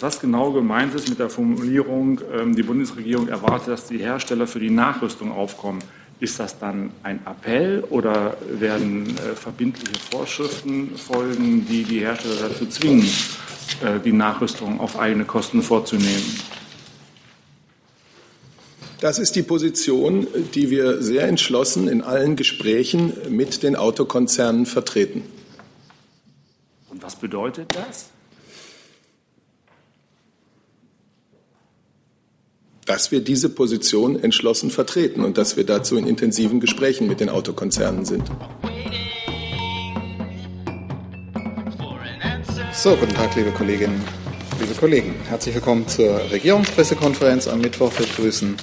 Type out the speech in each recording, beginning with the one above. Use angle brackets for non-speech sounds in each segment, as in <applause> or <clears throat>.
Was genau gemeint ist mit der Formulierung, ähm, die Bundesregierung erwartet, dass die Hersteller für die Nachrüstung aufkommen, ist das dann ein Appell oder werden äh, verbindliche Vorschriften folgen, die die Hersteller dazu zwingen, äh, die Nachrüstung auf eigene Kosten vorzunehmen? Das ist die Position, die wir sehr entschlossen in allen Gesprächen mit den Autokonzernen vertreten. Und was bedeutet das? Dass wir diese Position entschlossen vertreten und dass wir dazu in intensiven Gesprächen mit den Autokonzernen sind. So, guten Tag, liebe Kolleginnen, liebe Kollegen. Herzlich willkommen zur Regierungspressekonferenz am Mittwoch. Wir begrüßen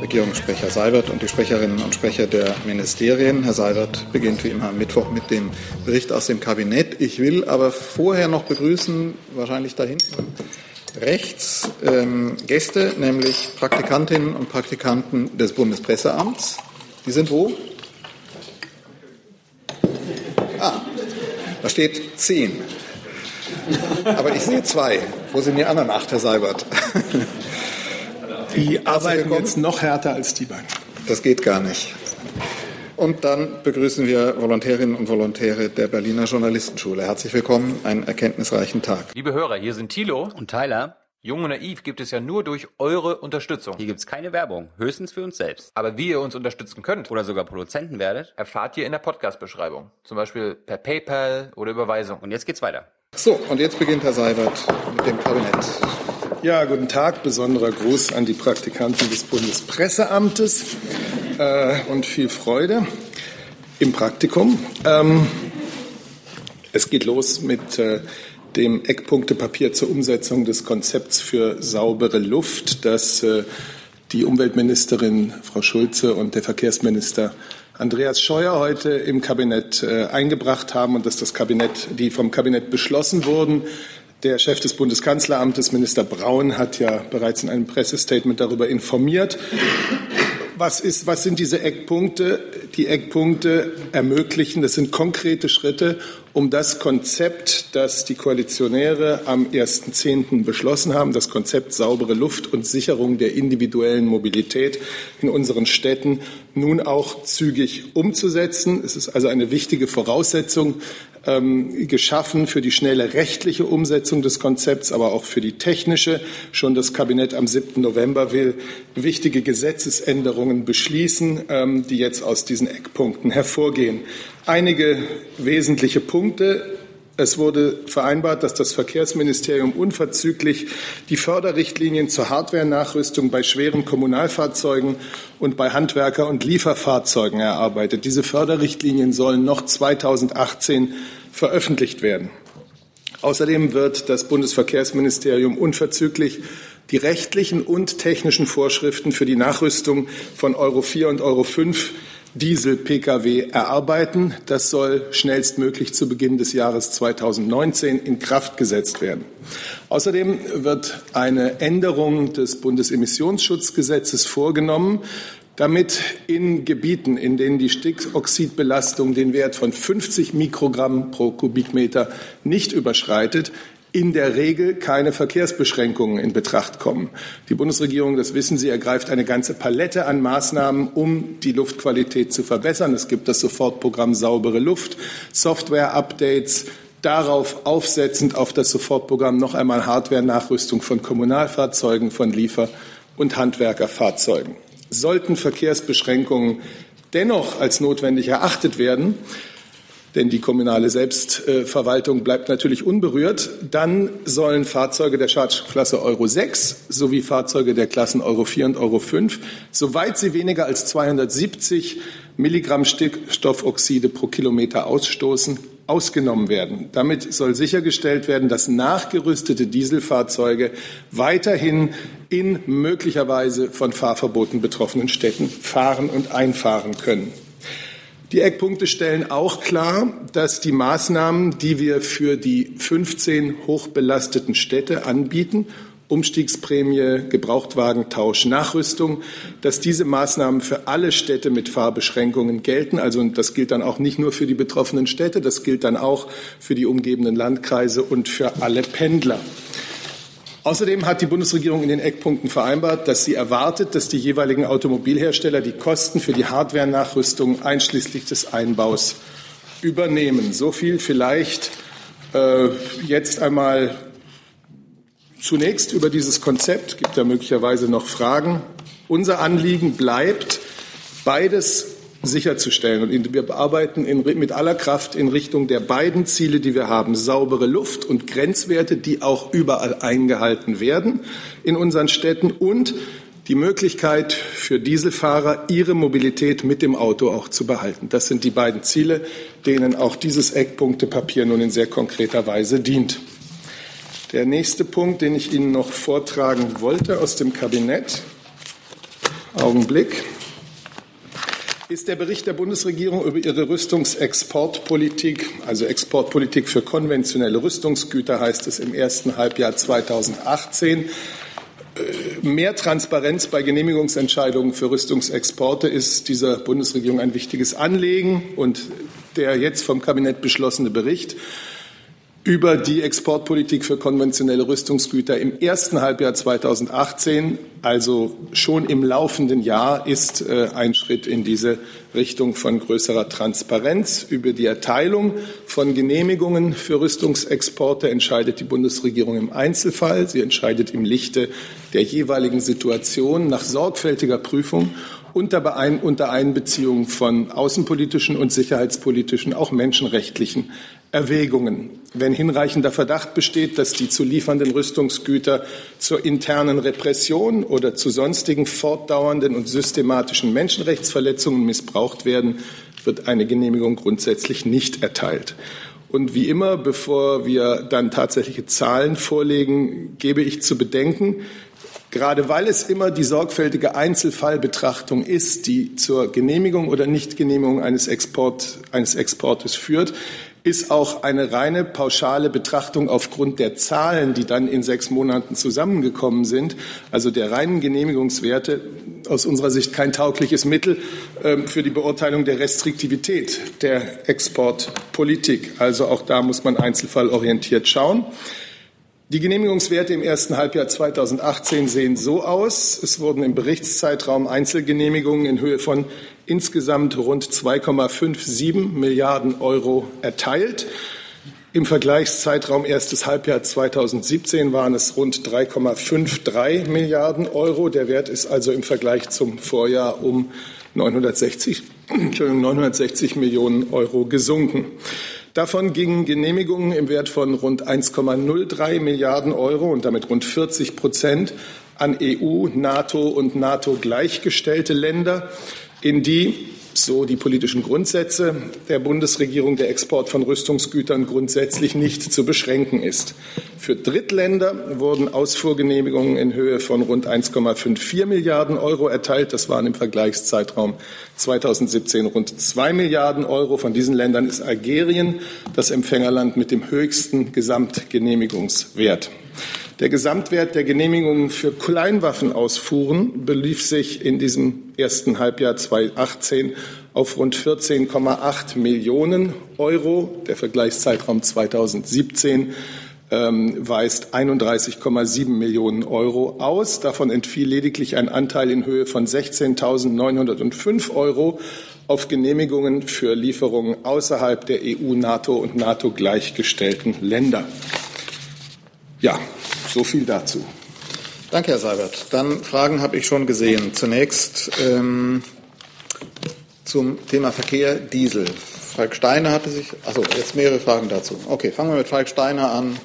Regierungssprecher Seibert und die Sprecherinnen und Sprecher der Ministerien. Herr Seibert beginnt wie immer am Mittwoch mit dem Bericht aus dem Kabinett. Ich will aber vorher noch begrüßen, wahrscheinlich da hinten, rechts ähm, Gäste, nämlich Praktikantinnen und Praktikanten des Bundespresseamts. Die sind wo? Ah, da steht zehn. Aber ich sehe zwei. Wo sind die anderen acht, Herr Seibert? Die arbeiten jetzt noch härter als die beiden. Das geht gar nicht. Und dann begrüßen wir Volontärinnen und Volontäre der Berliner Journalistenschule. Herzlich willkommen, einen erkenntnisreichen Tag. Liebe Hörer, hier sind Thilo und Tyler. Jung und naiv gibt es ja nur durch eure Unterstützung. Hier gibt es keine Werbung, höchstens für uns selbst. Aber wie ihr uns unterstützen könnt oder sogar Produzenten werdet, erfahrt ihr in der Podcast-Beschreibung. Zum Beispiel per PayPal oder Überweisung. Und jetzt geht's weiter. So, und jetzt beginnt Herr Seibert mit dem Kabinett. Ja, guten Tag. Besonderer Gruß an die Praktikanten des Bundespresseamtes äh, und viel Freude im Praktikum. Ähm, es geht los mit äh, dem Eckpunktepapier zur Umsetzung des Konzepts für saubere Luft, das äh, die Umweltministerin Frau Schulze und der Verkehrsminister Andreas Scheuer heute im Kabinett äh, eingebracht haben und dass das Kabinett, die vom Kabinett beschlossen wurden. Der Chef des Bundeskanzleramtes, Minister Braun, hat ja bereits in einem Pressestatement darüber informiert. Was, ist, was sind diese Eckpunkte? Die Eckpunkte ermöglichen, das sind konkrete Schritte, um das Konzept, das die Koalitionäre am 1.10. beschlossen haben, das Konzept saubere Luft und Sicherung der individuellen Mobilität in unseren Städten nun auch zügig umzusetzen. Es ist also eine wichtige Voraussetzung geschaffen für die schnelle rechtliche Umsetzung des Konzepts, aber auch für die technische. Schon das Kabinett am 7. November will wichtige Gesetzesänderungen beschließen, ähm, die jetzt aus diesen Eckpunkten hervorgehen. Einige wesentliche Punkte es wurde vereinbart, dass das Verkehrsministerium unverzüglich die Förderrichtlinien zur Hardware-Nachrüstung bei schweren Kommunalfahrzeugen und bei Handwerker- und Lieferfahrzeugen erarbeitet. Diese Förderrichtlinien sollen noch 2018 veröffentlicht werden. Außerdem wird das Bundesverkehrsministerium unverzüglich die rechtlichen und technischen Vorschriften für die Nachrüstung von Euro 4 und Euro 5 Diesel-Pkw erarbeiten. Das soll schnellstmöglich zu Beginn des Jahres 2019 in Kraft gesetzt werden. Außerdem wird eine Änderung des Bundesemissionsschutzgesetzes vorgenommen, damit in Gebieten, in denen die Stickoxidbelastung den Wert von 50 Mikrogramm pro Kubikmeter nicht überschreitet, in der Regel keine Verkehrsbeschränkungen in Betracht kommen. Die Bundesregierung, das wissen Sie, ergreift eine ganze Palette an Maßnahmen, um die Luftqualität zu verbessern. Es gibt das Sofortprogramm Saubere Luft, Software-Updates, darauf aufsetzend auf das Sofortprogramm noch einmal Hardware-Nachrüstung von Kommunalfahrzeugen, von Liefer- und Handwerkerfahrzeugen. Sollten Verkehrsbeschränkungen dennoch als notwendig erachtet werden, denn die kommunale Selbstverwaltung bleibt natürlich unberührt. Dann sollen Fahrzeuge der Schadstoffklasse Euro 6 sowie Fahrzeuge der Klassen Euro 4 und Euro 5, soweit sie weniger als 270 Milligramm Stickstoffoxide pro Kilometer ausstoßen, ausgenommen werden. Damit soll sichergestellt werden, dass nachgerüstete Dieselfahrzeuge weiterhin in möglicherweise von Fahrverboten betroffenen Städten fahren und einfahren können. Die Eckpunkte stellen auch klar, dass die Maßnahmen, die wir für die 15 hochbelasteten Städte anbieten, Umstiegsprämie, Gebrauchtwagentausch, Nachrüstung, dass diese Maßnahmen für alle Städte mit Fahrbeschränkungen gelten. Also das gilt dann auch nicht nur für die betroffenen Städte, das gilt dann auch für die umgebenden Landkreise und für alle Pendler. Außerdem hat die Bundesregierung in den Eckpunkten vereinbart, dass sie erwartet, dass die jeweiligen Automobilhersteller die Kosten für die Hardware-Nachrüstung einschließlich des Einbaus übernehmen. So viel vielleicht äh, jetzt einmal zunächst über dieses Konzept. Gibt da möglicherweise noch Fragen? Unser Anliegen bleibt, beides sicherzustellen. Und wir arbeiten in, mit aller Kraft in Richtung der beiden Ziele, die wir haben. Saubere Luft und Grenzwerte, die auch überall eingehalten werden in unseren Städten und die Möglichkeit für Dieselfahrer, ihre Mobilität mit dem Auto auch zu behalten. Das sind die beiden Ziele, denen auch dieses Eckpunktepapier nun in sehr konkreter Weise dient. Der nächste Punkt, den ich Ihnen noch vortragen wollte aus dem Kabinett, Augenblick, ist der Bericht der Bundesregierung über ihre Rüstungsexportpolitik, also Exportpolitik für konventionelle Rüstungsgüter heißt es im ersten Halbjahr 2018. Äh, mehr Transparenz bei Genehmigungsentscheidungen für Rüstungsexporte ist dieser Bundesregierung ein wichtiges Anliegen. Und der jetzt vom Kabinett beschlossene Bericht über die Exportpolitik für konventionelle Rüstungsgüter im ersten Halbjahr 2018, also schon im laufenden Jahr, ist äh, ein Schritt in diese Richtung von größerer Transparenz. Über die Erteilung von Genehmigungen für Rüstungsexporte entscheidet die Bundesregierung im Einzelfall. Sie entscheidet im Lichte der jeweiligen Situation nach sorgfältiger Prüfung unter, Einbeziehung von außenpolitischen und sicherheitspolitischen, auch menschenrechtlichen Erwägungen. Wenn hinreichender Verdacht besteht, dass die zu liefernden Rüstungsgüter zur internen Repression oder zu sonstigen fortdauernden und systematischen Menschenrechtsverletzungen missbraucht werden, wird eine Genehmigung grundsätzlich nicht erteilt. Und wie immer, bevor wir dann tatsächliche Zahlen vorlegen, gebe ich zu bedenken, gerade weil es immer die sorgfältige Einzelfallbetrachtung ist, die zur Genehmigung oder Nichtgenehmigung eines, Export, eines Exportes führt, ist auch eine reine pauschale Betrachtung aufgrund der Zahlen, die dann in sechs Monaten zusammengekommen sind, also der reinen Genehmigungswerte, aus unserer Sicht kein taugliches Mittel ähm, für die Beurteilung der Restriktivität der Exportpolitik. Also auch da muss man einzelfallorientiert schauen. Die Genehmigungswerte im ersten Halbjahr 2018 sehen so aus. Es wurden im Berichtszeitraum Einzelgenehmigungen in Höhe von insgesamt rund 2,57 Milliarden Euro erteilt. Im Vergleichszeitraum erstes Halbjahr 2017 waren es rund 3,53 Milliarden Euro. Der Wert ist also im Vergleich zum Vorjahr um 960, 960 Millionen Euro gesunken. Davon gingen Genehmigungen im Wert von rund 1,03 Milliarden Euro und damit rund 40 Prozent an EU, NATO und NATO gleichgestellte Länder, in die so die politischen Grundsätze der Bundesregierung der Export von Rüstungsgütern grundsätzlich nicht zu beschränken ist. Für Drittländer wurden Ausfuhrgenehmigungen in Höhe von rund 1,54 Milliarden Euro erteilt. Das waren im Vergleichszeitraum 2017 rund 2 Milliarden Euro. Von diesen Ländern ist Algerien das Empfängerland mit dem höchsten Gesamtgenehmigungswert. Der Gesamtwert der Genehmigungen für Kleinwaffenausfuhren belief sich in diesem ersten Halbjahr 2018 auf rund 14,8 Millionen Euro. Der Vergleichszeitraum 2017 ähm, weist 31,7 Millionen Euro aus. Davon entfiel lediglich ein Anteil in Höhe von 16.905 Euro auf Genehmigungen für Lieferungen außerhalb der EU, NATO und NATO gleichgestellten Länder. Ja, so viel dazu. Danke, Herr Seibert. Dann Fragen habe ich schon gesehen. Zunächst ähm, zum Thema Verkehr Diesel. Falk Steiner hatte sich, also jetzt mehrere Fragen dazu. Okay, fangen wir mit Falk Steiner an.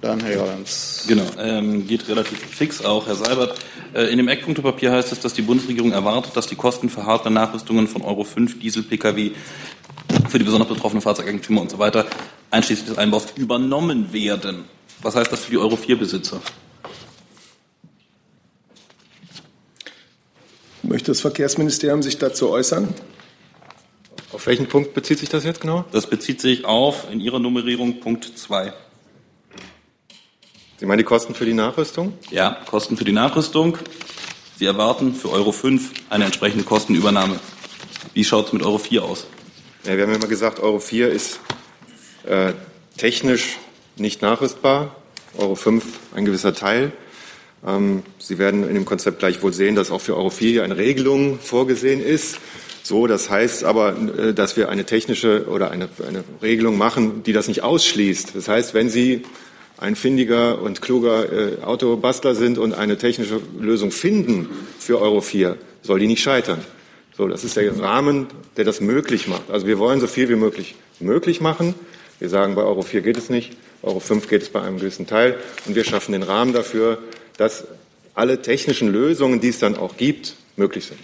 Dann Herr Jordans. Genau, ähm, geht relativ fix auch, Herr Seibert. Äh, in dem Eckpunktepapier heißt es, dass die Bundesregierung erwartet, dass die Kosten für Hardware-Nachrüstungen von Euro 5 Diesel-Pkw für die besonders betroffenen Fahrzeugeigentümer und so weiter, einschließlich des Einbaus, übernommen werden. Was heißt das für die Euro 4-Besitzer? Möchte das Verkehrsministerium sich dazu äußern? Auf welchen Punkt bezieht sich das jetzt genau? Das bezieht sich auf in Ihrer Nummerierung Punkt 2. Sie meinen die Kosten für die Nachrüstung? Ja, Kosten für die Nachrüstung. Sie erwarten für Euro 5 eine entsprechende Kostenübernahme. Wie schaut es mit Euro 4 aus? Ja, wir haben ja immer gesagt, Euro 4 ist äh, technisch nicht nachrüstbar. Euro 5 ein gewisser Teil. Ähm, Sie werden in dem Konzept gleich wohl sehen, dass auch für Euro 4 eine Regelung vorgesehen ist. So, das heißt aber, äh, dass wir eine technische oder eine, eine Regelung machen, die das nicht ausschließt. Das heißt, wenn Sie ein findiger und kluger äh, Autobastler sind und eine technische Lösung finden für Euro 4, soll die nicht scheitern. So, das ist der Rahmen, der das möglich macht. Also wir wollen so viel wie möglich möglich machen. Wir sagen, bei Euro 4 geht es nicht, Euro 5 geht es bei einem gewissen Teil. Und wir schaffen den Rahmen dafür, dass alle technischen Lösungen, die es dann auch gibt, möglich sind.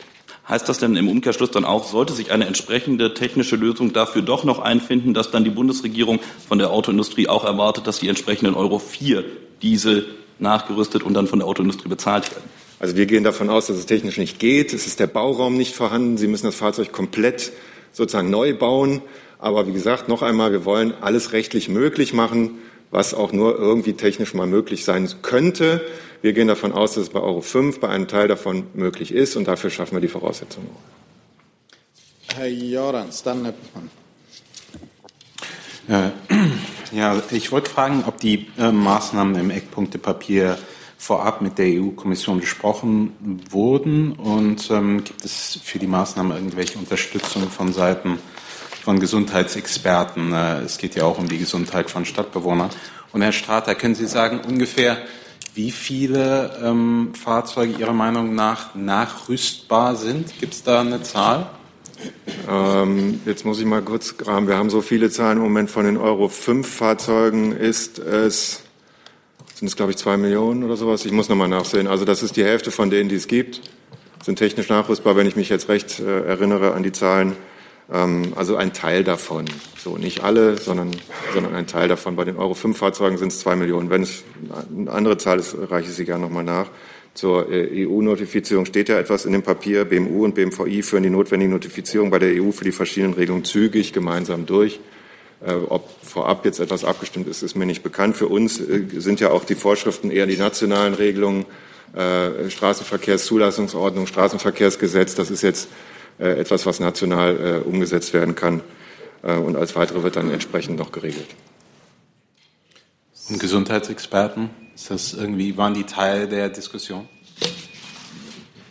Heißt das denn im Umkehrschluss dann auch, sollte sich eine entsprechende technische Lösung dafür doch noch einfinden, dass dann die Bundesregierung von der Autoindustrie auch erwartet, dass die entsprechenden Euro 4 Diesel nachgerüstet und dann von der Autoindustrie bezahlt werden? Also wir gehen davon aus, dass es technisch nicht geht. Es ist der Bauraum nicht vorhanden. Sie müssen das Fahrzeug komplett sozusagen neu bauen. Aber wie gesagt, noch einmal, wir wollen alles rechtlich möglich machen, was auch nur irgendwie technisch mal möglich sein könnte. Wir gehen davon aus, dass es bei Euro 5 bei einem Teil davon möglich ist und dafür schaffen wir die Voraussetzungen. Herr Jorans, dann Herr Buchmann. Ja, <clears throat> ja, ich wollte fragen, ob die äh, Maßnahmen im Eckpunktepapier vorab mit der EU-Kommission besprochen wurden und ähm, gibt es für die Maßnahmen irgendwelche Unterstützung von Seiten von Gesundheitsexperten? Äh, es geht ja auch um die Gesundheit von Stadtbewohnern. Und Herr Strater, können Sie sagen ungefähr, wie viele ähm, Fahrzeuge Ihrer Meinung nach nachrüstbar sind? Gibt es da eine Zahl? Ähm, jetzt muss ich mal kurz graben. Wir haben so viele Zahlen im Moment von den Euro 5 Fahrzeugen ist es, sind es glaube ich zwei Millionen oder sowas. Ich muss nochmal nachsehen. Also das ist die Hälfte von denen, die es gibt. Sind technisch nachrüstbar, wenn ich mich jetzt recht äh, erinnere an die Zahlen. Ähm, also ein Teil davon. So, nicht alle, sondern, sondern ein Teil davon. Bei den Euro 5 Fahrzeugen sind es zwei Millionen. Wenn es eine andere Zahl ist, reiche ich sie gerne nochmal nach. Zur äh, EU-Notifizierung steht ja etwas in dem Papier. BMU und BMVI führen die notwendige Notifizierung bei der EU für die verschiedenen Regelungen zügig gemeinsam durch. Äh, ob vorab jetzt etwas abgestimmt ist, ist mir nicht bekannt. Für uns äh, sind ja auch die Vorschriften eher die nationalen Regelungen, Straßenverkehrszulassungsordnung, Straßenverkehrsgesetz. Das ist jetzt etwas, was national umgesetzt werden kann. Und als weitere wird dann entsprechend noch geregelt. Und Gesundheitsexperten? Ist das irgendwie, waren die Teil der Diskussion?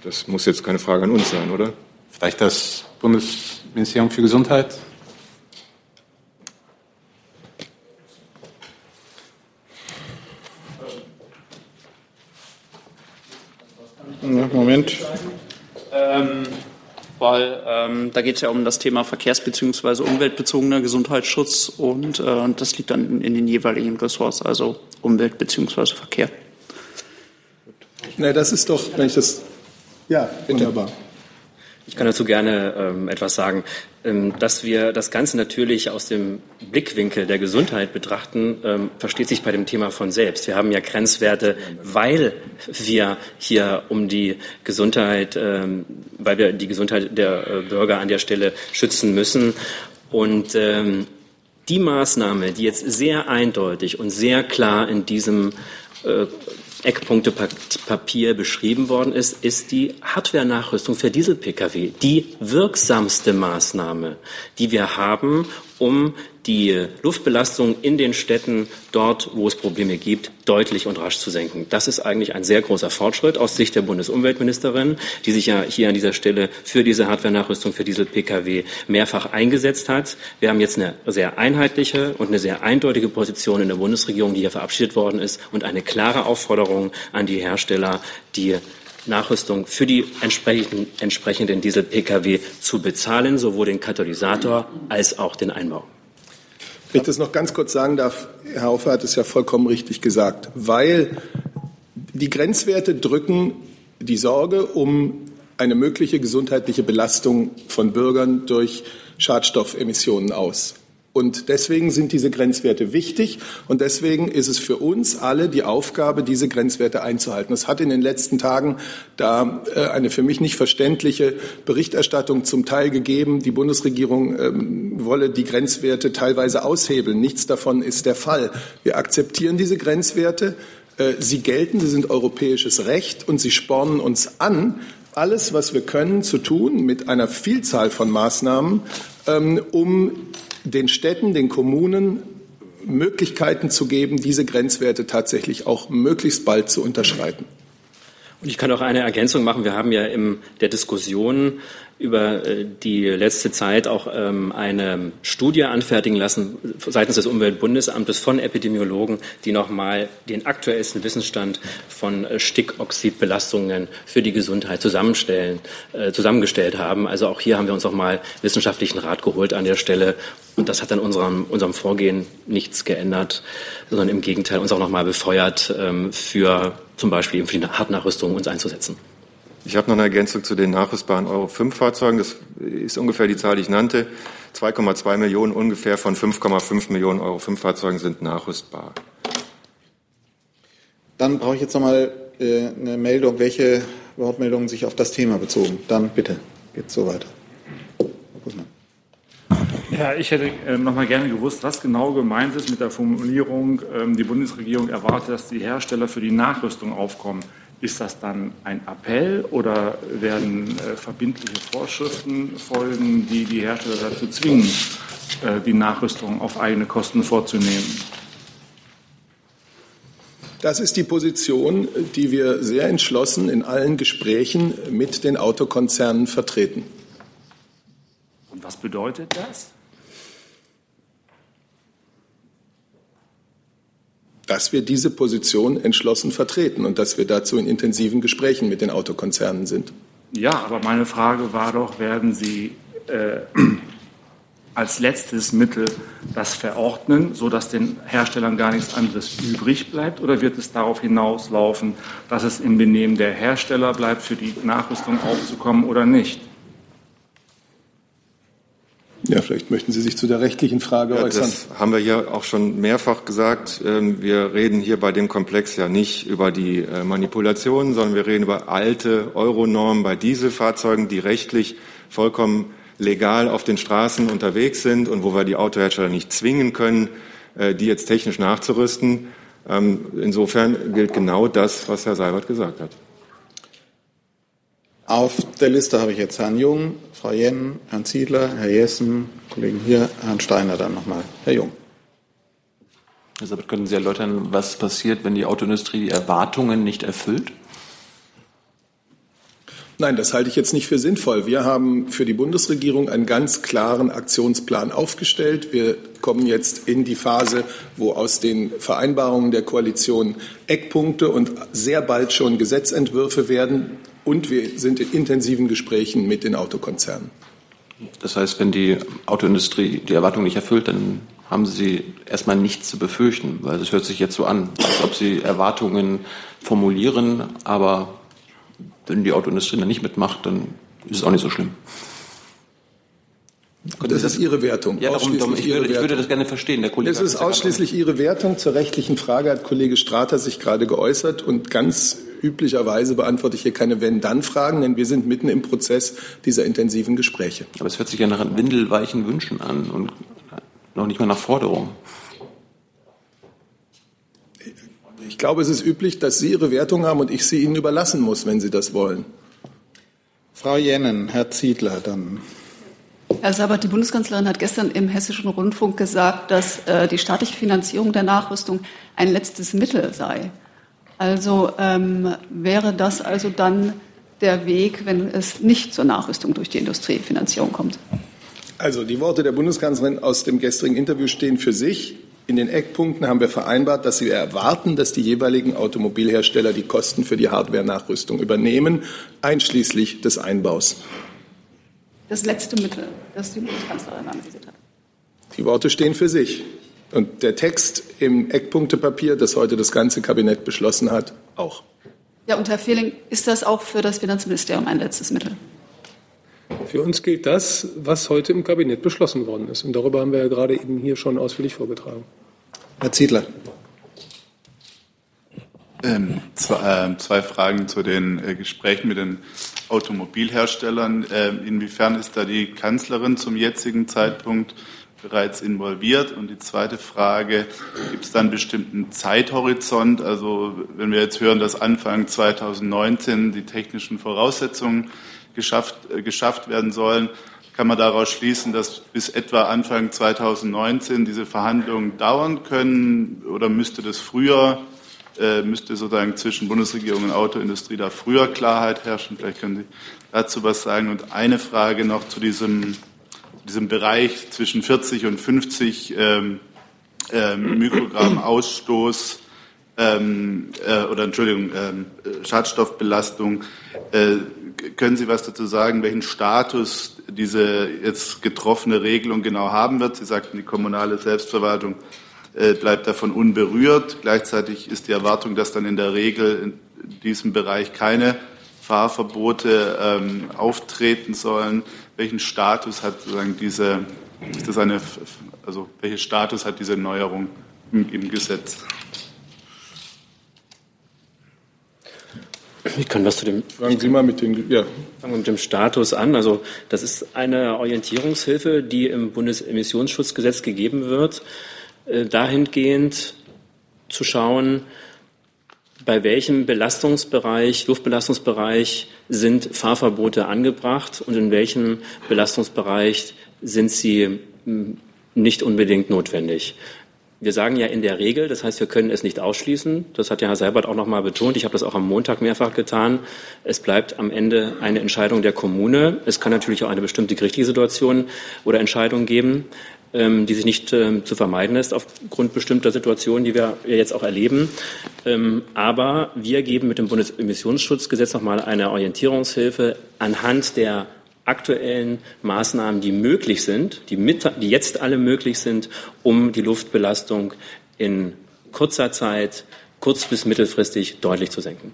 Das muss jetzt keine Frage an uns sein, oder? Vielleicht das Bundesministerium für Gesundheit? Moment. Ähm, weil ähm, da geht es ja um das Thema verkehrs- bzw. umweltbezogener Gesundheitsschutz und äh, das liegt dann in, in, den jeweiligen Ressorts, also Umwelt bzw. Verkehr. Na, das ist doch, wenn ich das. Ja, wunderbar. Ich kann dazu gerne ähm, etwas sagen. Ähm, dass wir das Ganze natürlich aus dem Blickwinkel der Gesundheit betrachten, ähm, versteht sich bei dem Thema von selbst. Wir haben ja Grenzwerte, weil wir hier um die Gesundheit, ähm, weil wir die Gesundheit der äh, Bürger an der Stelle schützen müssen. Und ähm, die Maßnahme, die jetzt sehr eindeutig und sehr klar in diesem äh, Eckpunktepapier beschrieben worden ist, ist die Hardware-Nachrüstung für Diesel-Pkw. Die wirksamste Maßnahme, die wir haben, um die Luftbelastung in den Städten dort, wo es Probleme gibt, deutlich und rasch zu senken. Das ist eigentlich ein sehr großer Fortschritt aus Sicht der Bundesumweltministerin, die sich ja hier an dieser Stelle für diese Hardware-Nachrüstung für Diesel-Pkw mehrfach eingesetzt hat. Wir haben jetzt eine sehr einheitliche und eine sehr eindeutige Position in der Bundesregierung, die hier verabschiedet worden ist und eine klare Aufforderung an die Hersteller, die Nachrüstung für die entsprechenden, entsprechenden Diesel-Pkw zu bezahlen, sowohl den Katalysator als auch den Einbau. Wenn ich das noch ganz kurz sagen darf, Herr Hofer hat es ja vollkommen richtig gesagt, weil die Grenzwerte drücken die Sorge um eine mögliche gesundheitliche Belastung von Bürgern durch Schadstoffemissionen aus. Und deswegen sind diese Grenzwerte wichtig und deswegen ist es für uns alle die Aufgabe, diese Grenzwerte einzuhalten. Es hat in den letzten Tagen da äh, eine für mich nicht verständliche Berichterstattung zum Teil gegeben. Die Bundesregierung ähm, wolle die Grenzwerte teilweise aushebeln. Nichts davon ist der Fall. Wir akzeptieren diese Grenzwerte. Äh, sie gelten, sie sind europäisches Recht und sie spornen uns an, alles, was wir können, zu tun mit einer Vielzahl von Maßnahmen, ähm, um den Städten, den Kommunen Möglichkeiten zu geben, diese Grenzwerte tatsächlich auch möglichst bald zu unterschreiten. Und ich kann auch eine Ergänzung machen. Wir haben ja in der Diskussion über äh, die letzte Zeit auch ähm, eine Studie anfertigen lassen seitens des Umweltbundesamtes von Epidemiologen, die nochmal den aktuellsten Wissensstand von äh, Stickoxidbelastungen für die Gesundheit zusammenstellen, äh, zusammengestellt haben. Also auch hier haben wir uns auch mal wissenschaftlichen Rat geholt an der Stelle. Und das hat an unserem, unserem Vorgehen nichts geändert, sondern im Gegenteil uns auch nochmal befeuert, ähm, für zum Beispiel eben für die Hartnachrüstung uns einzusetzen. Ich habe noch eine Ergänzung zu den nachrüstbaren Euro-5-Fahrzeugen. Das ist ungefähr die Zahl, die ich nannte. 2,2 Millionen ungefähr von 5,5 Millionen Euro-5-Fahrzeugen sind nachrüstbar. Dann brauche ich jetzt noch mal äh, eine Meldung, welche Wortmeldungen sich auf das Thema bezogen. Dann bitte, geht so weiter. Ja, ich hätte äh, noch mal gerne gewusst, was genau gemeint ist mit der Formulierung, ähm, die Bundesregierung erwartet, dass die Hersteller für die Nachrüstung aufkommen. Ist das dann ein Appell oder werden äh, verbindliche Vorschriften folgen, die die Hersteller dazu zwingen, äh, die Nachrüstung auf eigene Kosten vorzunehmen? Das ist die Position, die wir sehr entschlossen in allen Gesprächen mit den Autokonzernen vertreten. Und was bedeutet das? Dass wir diese Position entschlossen vertreten und dass wir dazu in intensiven Gesprächen mit den Autokonzernen sind. Ja, aber meine Frage war doch, werden Sie äh, als letztes Mittel das verordnen, sodass den Herstellern gar nichts anderes übrig bleibt? Oder wird es darauf hinauslaufen, dass es im Benehmen der Hersteller bleibt, für die Nachrüstung aufzukommen oder nicht? Ja, vielleicht möchten Sie sich zu der rechtlichen Frage ja, äußern. Das haben wir ja auch schon mehrfach gesagt. Ähm, wir reden hier bei dem Komplex ja nicht über die äh, Manipulationen, sondern wir reden über alte Euronormen bei Dieselfahrzeugen, die rechtlich vollkommen legal auf den Straßen unterwegs sind und wo wir die Autohersteller nicht zwingen können, äh, die jetzt technisch nachzurüsten. Ähm, insofern gilt genau das, was Herr Seibert gesagt hat. Auf der Liste habe ich jetzt Herrn Jung, Frau Jen, Herrn Ziedler, Herr Jessen, Kollegen hier, Herrn Steiner dann nochmal. Herr Jung. Herr Sabat, können Sie erläutern, was passiert, wenn die Autoindustrie die Erwartungen nicht erfüllt? Nein, das halte ich jetzt nicht für sinnvoll. Wir haben für die Bundesregierung einen ganz klaren Aktionsplan aufgestellt. Wir kommen jetzt in die Phase, wo aus den Vereinbarungen der Koalition Eckpunkte und sehr bald schon Gesetzentwürfe werden und wir sind in intensiven Gesprächen mit den Autokonzernen. Das heißt, wenn die Autoindustrie die Erwartungen nicht erfüllt, dann haben Sie erstmal nichts zu befürchten, weil es hört sich jetzt so an, als ob Sie Erwartungen formulieren, aber wenn die Autoindustrie dann nicht mitmacht, dann ist es auch nicht so schlimm. Das ist Ihre Wertung. Ja, darum, darum, ich, würde, ich, würde, das gerne verstehen. Der Kollege das ist ausschließlich Ihre Wertung. Zur rechtlichen Frage hat Kollege Strater sich gerade geäußert und ganz üblicherweise beantworte ich hier keine Wenn-Dann-Fragen, denn wir sind mitten im Prozess dieser intensiven Gespräche. Aber es hört sich ja nach windelweichen Wünschen an und noch nicht mal nach Forderungen. Ich glaube, es ist üblich, dass Sie Ihre Wertung haben und ich sie Ihnen überlassen muss, wenn Sie das wollen. Frau Jennen, Herr Ziedler, dann. Herr Sabat, die Bundeskanzlerin hat gestern im Hessischen Rundfunk gesagt, dass äh, die staatliche Finanzierung der Nachrüstung ein letztes Mittel sei. Also ähm, wäre das also dann der Weg, wenn es nicht zur Nachrüstung durch die Industriefinanzierung kommt? Also die Worte der Bundeskanzlerin aus dem gestrigen Interview stehen für sich. In den Eckpunkten haben wir vereinbart, dass wir erwarten, dass die jeweiligen Automobilhersteller die Kosten für die Hardware-Nachrüstung übernehmen, einschließlich des Einbaus. Das letzte Mittel, das die Bundeskanzlerin anvisiert hat. Die Worte stehen für sich. Und der Text im Eckpunktepapier, das heute das ganze Kabinett beschlossen hat, auch. Ja, und Herr Fehling, ist das auch für das Finanzministerium ein letztes Mittel? Für uns gilt das, was heute im Kabinett beschlossen worden ist. Und darüber haben wir ja gerade eben hier schon ausführlich vorgetragen. Herr Ziedler. Ähm, zwei, äh, zwei, Fragen zu den äh, Gesprächen mit den Automobilherstellern. Äh, inwiefern ist da die Kanzlerin zum jetzigen Zeitpunkt bereits involviert? Und die zweite Frage, gibt es da einen bestimmten Zeithorizont? Also wenn wir jetzt hören, dass Anfang 2019 die technischen Voraussetzungen geschafft, äh, geschafft werden sollen, kann man daraus schließen, dass bis etwa Anfang 2019 diese Verhandlungen dauern können oder müsste das früher, äh, müsste sozusagen zwischen Bundesregierung und Autoindustrie da früher Klarheit herrschen? Vielleicht können Sie dazu was sagen. Und eine Frage noch zu diesem, diesem Bereich zwischen 40 und 50 ähm, ähm, Mikrogramm <clears throat> Ausstoß ähm, äh, oder Entschuldigung, ähm, Schadstoffbelastung. Äh, können Sie was dazu sagen, welchen Status diese jetzt getroffene Regelung genau haben wird? Sie sagten, die kommunale Selbstverwaltung äh, bleibt davon unberührt. Gleichzeitig ist die Erwartung, dass dann in der Regel in diesem Bereich keine Fahrverbote ähm, auftreten sollen. Welchen Status hat sozusagen diese, ist das eine, also welchen Status hat diese Neuerung im, im Gesetz? Ich kann was zu dem. Fangen Sie mal mit, den, ja. Fangen wir mit dem Status an. Also, das ist eine Orientierungshilfe, die im Bundesemissionsschutzgesetz gegeben wird, äh, dahingehend zu schauen, bei welchem Belastungsbereich, Luftbelastungsbereich sind Fahrverbote angebracht und in welchem Belastungsbereich sind sie hm, nicht unbedingt notwendig. Wir sagen ja in der Regel, das heißt, wir können es nicht ausschließen. Das hat ja Herr Seibert auch noch mal betont. Ich habe das auch am Montag mehrfach getan. Es bleibt am Ende eine Entscheidung der Kommune. Es kann natürlich auch eine bestimmte gerichtliche Situation oder Entscheidung geben, die sich nicht ähm, zu vermeiden ist aufgrund bestimmter Situationen, die wir jetzt auch erleben. Ähm, aber wir geben mit dem Bundesemissionsschutzgesetz noch mal eine Orientierungshilfe anhand der aktuellen Maßnahmen, die möglich sind, die, mit, die jetzt alle möglich sind, um die Luftbelastung in kurzer Zeit, kurz- bis mittelfristig deutlich zu senken.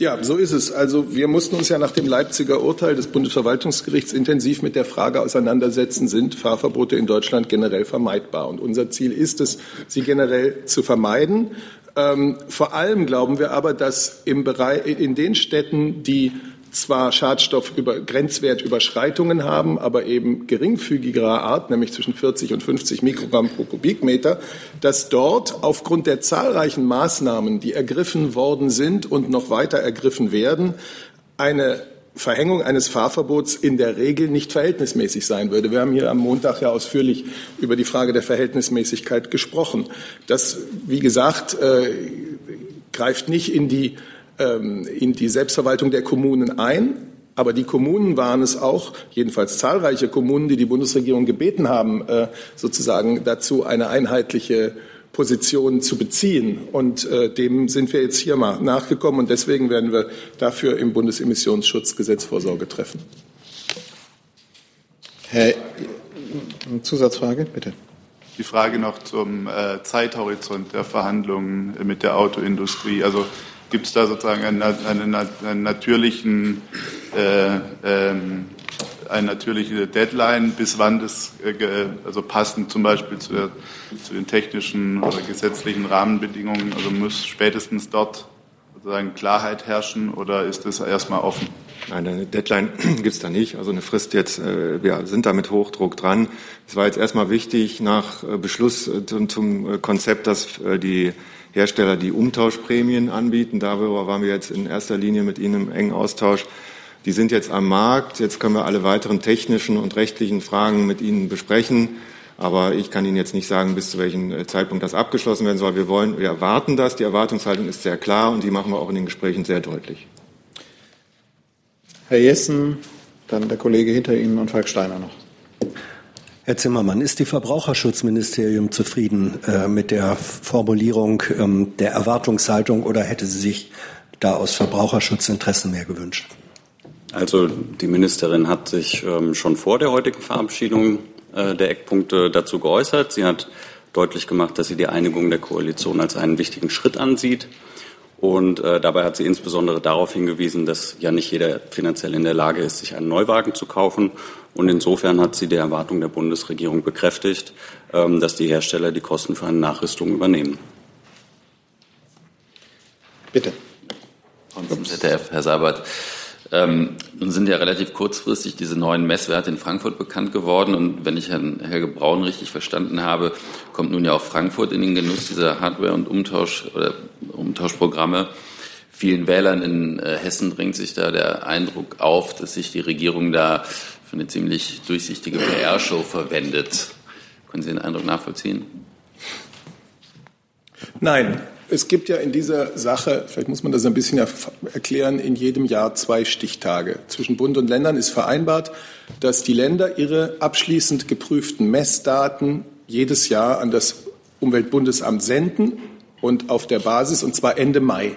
Ja, so ist es. Also wir mussten uns ja nach dem Leipziger Urteil des Bundesverwaltungsgerichts intensiv mit der Frage auseinandersetzen, sind Fahrverbote in Deutschland generell vermeidbar? Und unser Ziel ist es, sie generell zu vermeiden. Ähm, vor allem glauben wir aber, dass im Bereich, in den Städten, die zwar Schadstoffgrenzwertüberschreitungen haben, aber eben geringfügigerer Art, nämlich zwischen 40 und 50 Mikrogramm pro Kubikmeter, dass dort aufgrund der zahlreichen Maßnahmen, die ergriffen worden sind und noch weiter ergriffen werden, eine Verhängung eines Fahrverbots in der Regel nicht verhältnismäßig sein würde. Wir haben hier am Montag ja ausführlich über die Frage der Verhältnismäßigkeit gesprochen. Das, wie gesagt, äh, greift nicht in die, ähm, in die Selbstverwaltung der Kommunen ein. Aber die Kommunen waren es auch, jedenfalls zahlreiche Kommunen, die die Bundesregierung gebeten haben, äh, sozusagen dazu eine einheitliche Position zu beziehen. Und äh, dem sind wir jetzt hier mal nachgekommen und deswegen werden wir dafür im Bundesemissionsschutzgesetz Vorsorge treffen. Herr, Zusatzfrage, bitte. Die Frage noch zum äh, Zeithorizont der Verhandlungen mit der Autoindustrie. Also gibt es da sozusagen einen, einen, einen natürlichen äh, ähm, eine natürliche Deadline, bis wann das äh, also passend zum Beispiel zu, der, zu, den technischen oder gesetzlichen Rahmenbedingungen, also muss spätestens dort sozusagen Klarheit herrschen oder ist das erstmal offen? Nein, eine Deadline <clears throat> gibt es da nicht. Also eine Frist jetzt, äh, wir sind da mit Hochdruck dran. Es war jetzt erstmal wichtig nach äh, Beschluss zum, zum Konzept, dass die Hersteller die Umtauschprämien anbieten. Darüber waren wir jetzt in erster Linie mit Ihnen im engen Austausch. Die sind jetzt am Markt. Jetzt können wir alle weiteren technischen und rechtlichen Fragen mit Ihnen besprechen. Aber ich kann Ihnen jetzt nicht sagen, bis zu welchem äh, Zeitpunkt das abgeschlossen werden soll. Wir wollen, wir erwarten das. Die Erwartungshaltung ist sehr klar und die machen wir auch in den Gesprächen sehr deutlich. Herr Jessen, dann der Kollege hinter Ihnen und Falk Steiner noch. Herr Zimmermann, ist die Verbraucherschutzministerium zufrieden äh, mit der Formulierung ähm, der Erwartungshaltung oder hätte sie sich da aus Verbraucherschutzinteressen mehr gewünscht? Also die Ministerin hat sich ähm, schon vor der heutigen Verabschiedung äh, der Eckpunkte dazu geäußert. Sie hat deutlich gemacht, dass sie die Einigung der Koalition als einen wichtigen Schritt ansieht. Und äh, dabei hat sie insbesondere darauf hingewiesen, dass ja nicht jeder finanziell in der Lage ist, sich einen Neuwagen zu kaufen. Und insofern hat sie die Erwartung der Bundesregierung bekräftigt, ähm, dass die Hersteller die Kosten für eine Nachrüstung übernehmen. Bitte. Vom ZDF, Herr Sabat. Ähm, nun sind ja relativ kurzfristig diese neuen Messwerte in Frankfurt bekannt geworden. Und wenn ich Herrn Helge Braun richtig verstanden habe, kommt nun ja auch Frankfurt in den Genuss dieser Hardware- und Umtausch- oder Umtauschprogramme. vielen Wählern in äh, Hessen drängt sich da der Eindruck auf, dass sich die Regierung da für eine ziemlich durchsichtige PR-Show verwendet. Können Sie den Eindruck nachvollziehen? Nein, es gibt ja in dieser Sache, vielleicht muss man das ein bisschen erklären, in jedem Jahr zwei Stichtage. Zwischen Bund und Ländern ist vereinbart, dass die Länder ihre abschließend geprüften Messdaten jedes Jahr an das Umweltbundesamt senden und auf der Basis, und zwar Ende Mai.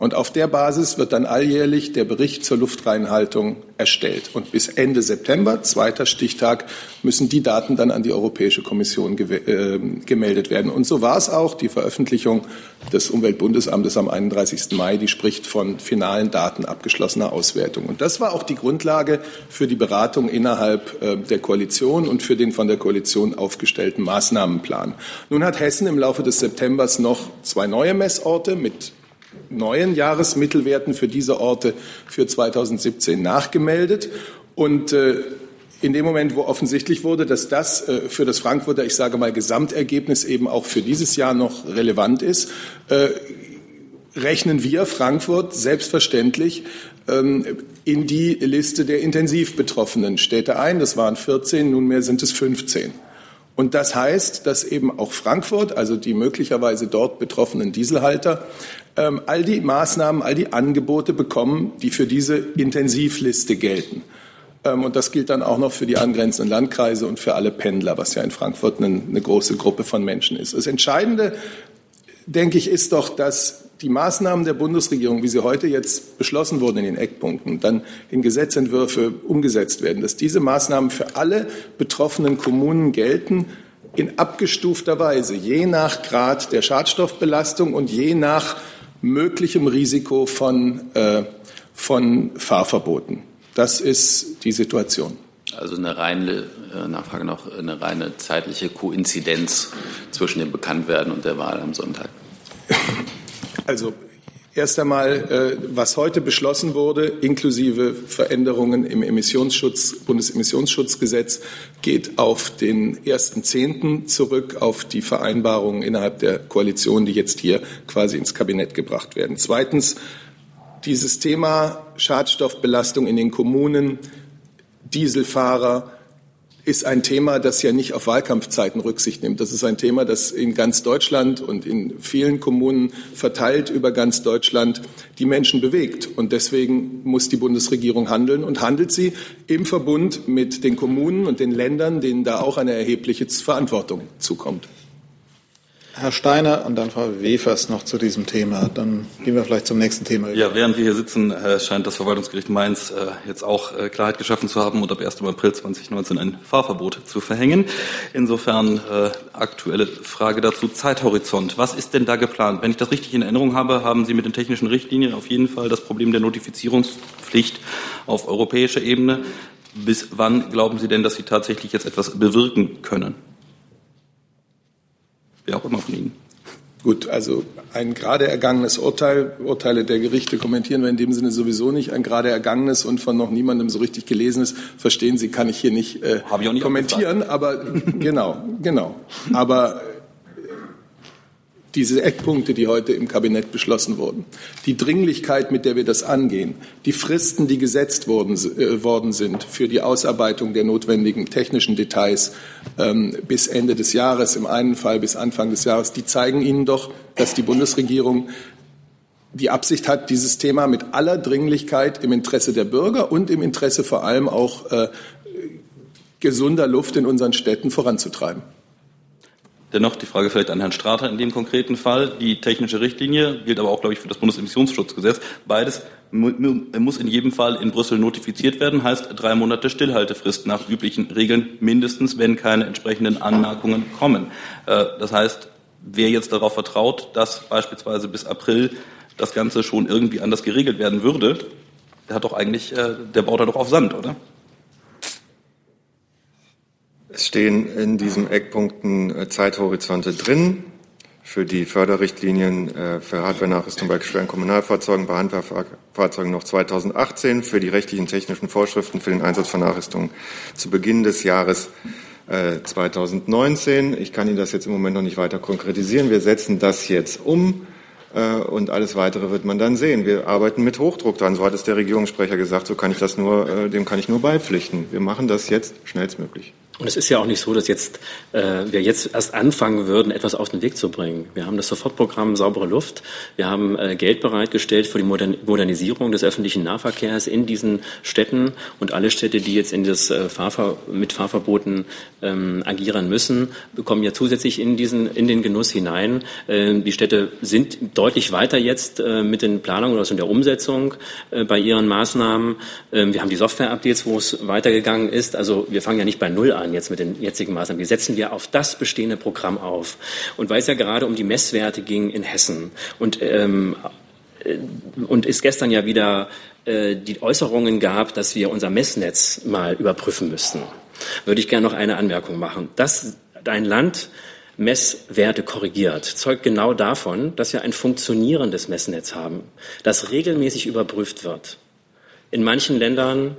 Und auf der Basis wird dann alljährlich der Bericht zur Luftreinhaltung erstellt. Und bis Ende September, zweiter Stichtag, müssen die Daten dann an die Europäische Kommission äh, gemeldet werden. Und so war es auch. Die Veröffentlichung des Umweltbundesamtes am 31. Mai, die spricht von finalen Daten abgeschlossener Auswertung. Und das war auch die Grundlage für die Beratung innerhalb äh, der Koalition und für den von der Koalition aufgestellten Maßnahmenplan. Nun hat Hessen im Laufe des Septembers noch zwei neue Messorte mit neuen Jahresmittelwerten für diese Orte für 2017 nachgemeldet. Und äh, in dem Moment, wo offensichtlich wurde, dass das äh, für das Frankfurter, ich sage mal, Gesamtergebnis eben auch für dieses Jahr noch relevant ist, äh, rechnen wir Frankfurt selbstverständlich ähm, in die Liste der intensiv betroffenen Städte ein. Das waren 14, nunmehr sind es 15. Und das heißt, dass eben auch Frankfurt, also die möglicherweise dort betroffenen Dieselhalter, ähm, all die Maßnahmen, all die Angebote bekommen, die für diese Intensivliste gelten. Ähm, und das gilt dann auch noch für die angrenzenden Landkreise und für alle Pendler, was ja in Frankfurt eine, eine große Gruppe von Menschen ist. Das Entscheidende, denke ich, ist doch, dass die Maßnahmen der Bundesregierung, wie sie heute jetzt beschlossen wurden in den Eckpunkten, dann in Gesetzentwürfe umgesetzt werden, dass diese Maßnahmen für alle betroffenen Kommunen gelten, in abgestufter Weise, je nach Grad der Schadstoffbelastung und je nach möglichem Risiko von, äh, von Fahrverboten. Das ist die Situation. Also eine reine äh, Nachfrage noch, eine reine zeitliche Koinzidenz zwischen dem Bekanntwerden und der Wahl am Sonntag. Also Erst einmal, äh, was heute beschlossen wurde, inklusive Veränderungen im Emissionsschutz, Bundesemissionsschutzgesetz, geht auf den 1.10. zurück, auf die Vereinbarungen innerhalb der Koalition, die jetzt hier quasi ins Kabinett gebracht werden. Zweitens, dieses Thema Schadstoffbelastung in den Kommunen, Dieselfahrer, ist ein Thema, das ja nicht auf Wahlkampfzeiten Rücksicht nimmt. Das ist ein Thema, das in ganz Deutschland und in vielen Kommunen verteilt über ganz Deutschland die Menschen bewegt. Und deswegen muss die Bundesregierung handeln und handelt sie im Verbund mit den Kommunen und den Ländern, denen da auch eine erhebliche Verantwortung zukommt. Herr Steiner und dann Frau Wefers noch zu diesem Thema. Dann gehen wir vielleicht zum nächsten Thema. Ja, während wir hier sitzen, äh, scheint das Verwaltungsgericht Mainz äh, jetzt auch äh, Klarheit geschaffen zu haben und ab 1. April 2019 ein Fahrverbot zu verhängen. Insofern aktuelle Frage dazu, Zeithorizont. Was ist denn da geplant? Wenn ich das richtig in Erinnerung habe, haben Sie mit den technischen Richtlinien auf jeden Fall das Problem der Notifizierungspflicht auf europäischer Ebene. Bis wann glauben Sie denn, dass Sie tatsächlich jetzt etwas bewirken können? Wer auch immer von Ihnen. Gut, also ein gerade ergangenes Urteil, Urteile der Gerichte kommentieren wir in dem Sinne sowieso nicht. Ein gerade ergangenes und von noch niemandem so richtig gelesenes, verstehen Sie, kann ich hier nicht, äh, nicht kommentieren. Aber genau, genau. Aber diese Eckpunkte, die heute im Kabinett beschlossen wurden, die Dringlichkeit, mit der wir das angehen, die Fristen, die gesetzt worden, äh, worden sind für die Ausarbeitung der notwendigen technischen Details ähm, bis Ende des Jahres, im einen Fall bis Anfang des Jahres, die zeigen Ihnen doch, dass die Bundesregierung die Absicht hat, dieses Thema mit aller Dringlichkeit im Interesse der Bürger und im Interesse vor allem auch äh, gesunder Luft in unseren Städten voranzutreiben. Dennoch die Frage vielleicht an Herrn Strater in dem konkreten Fall. Die technische Richtlinie gilt aber auch, glaube ich, für das Bundesemissionsschutzgesetz. Beides muss in jedem Fall in Brüssel notifiziert werden, heißt drei Monate Stillhaltefrist nach üblichen Regeln mindestens, wenn keine entsprechenden Anmerkungen kommen. Äh, das heißt, wer jetzt darauf vertraut, dass beispielsweise bis April das Ganze schon irgendwie anders geregelt werden würde, der hat doch eigentlich, äh, der baut da doch auf Sand, oder? Es stehen in diesen Eckpunkten äh, Zeithorizonte drin für die Förderrichtlinien äh, für Hardware-Nachrüstung bei schweren Kommunalfahrzeugen, bei Handwerkfahrzeugen noch 2018, für die rechtlichen technischen Vorschriften für den Einsatz von Nachrüstung zu Beginn des Jahres 2019. Äh, ich kann Ihnen das jetzt im Moment noch nicht weiter konkretisieren. Wir setzen das jetzt um und alles weitere wird man dann sehen. Wir arbeiten mit Hochdruck dran. So hat es der Regierungssprecher gesagt. So kann ich das nur, dem kann ich nur beipflichten. Wir machen das jetzt schnellstmöglich. Und es ist ja auch nicht so, dass jetzt, äh, wir jetzt erst anfangen würden, etwas auf den Weg zu bringen. Wir haben das Sofortprogramm Saubere Luft. Wir haben äh, Geld bereitgestellt für die Modern Modernisierung des öffentlichen Nahverkehrs in diesen Städten. Und alle Städte, die jetzt in das äh, Fahrver mit Fahrverboten ähm, agieren müssen, bekommen ja zusätzlich in, diesen, in den Genuss hinein. Äh, die Städte sind deutlich weiter jetzt äh, mit den Planungen oder in der Umsetzung äh, bei ihren Maßnahmen. Ähm, wir haben die Software-Updates, wo es weitergegangen ist. Also wir fangen ja nicht bei Null an an jetzt mit den jetzigen Maßnahmen. Die setzen wir auf das bestehende Programm auf. Und weil es ja gerade um die Messwerte ging in Hessen und, ähm, äh, und es gestern ja wieder äh, die Äußerungen gab, dass wir unser Messnetz mal überprüfen müssten, würde ich gerne noch eine Anmerkung machen. Dass ein Land Messwerte korrigiert, zeugt genau davon, dass wir ein funktionierendes Messnetz haben, das regelmäßig überprüft wird. In manchen Ländern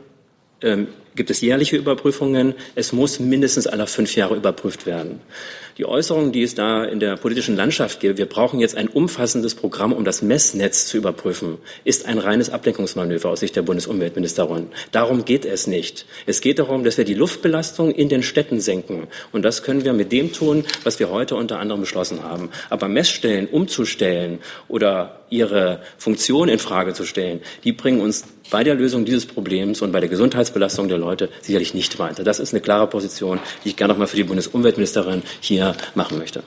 ähm, gibt es jährliche Überprüfungen. Es muss mindestens alle fünf Jahre überprüft werden. Die Äußerungen, die es da in der politischen Landschaft gibt, wir brauchen jetzt ein umfassendes Programm, um das Messnetz zu überprüfen, ist ein reines Ablenkungsmanöver aus Sicht der Bundesumweltministerin. Darum geht es nicht. Es geht darum, dass wir die Luftbelastung in den Städten senken. Und das können wir mit dem tun, was wir heute unter anderem beschlossen haben. Aber Messstellen umzustellen oder ihre Funktion in Frage zu stellen, die bringen uns bei der Lösung dieses Problems und bei der Gesundheitsbelastung der Leute sicherlich nicht weiter. Das ist eine klare Position, die ich gerne noch mal für die Bundesumweltministerin hier machen möchte.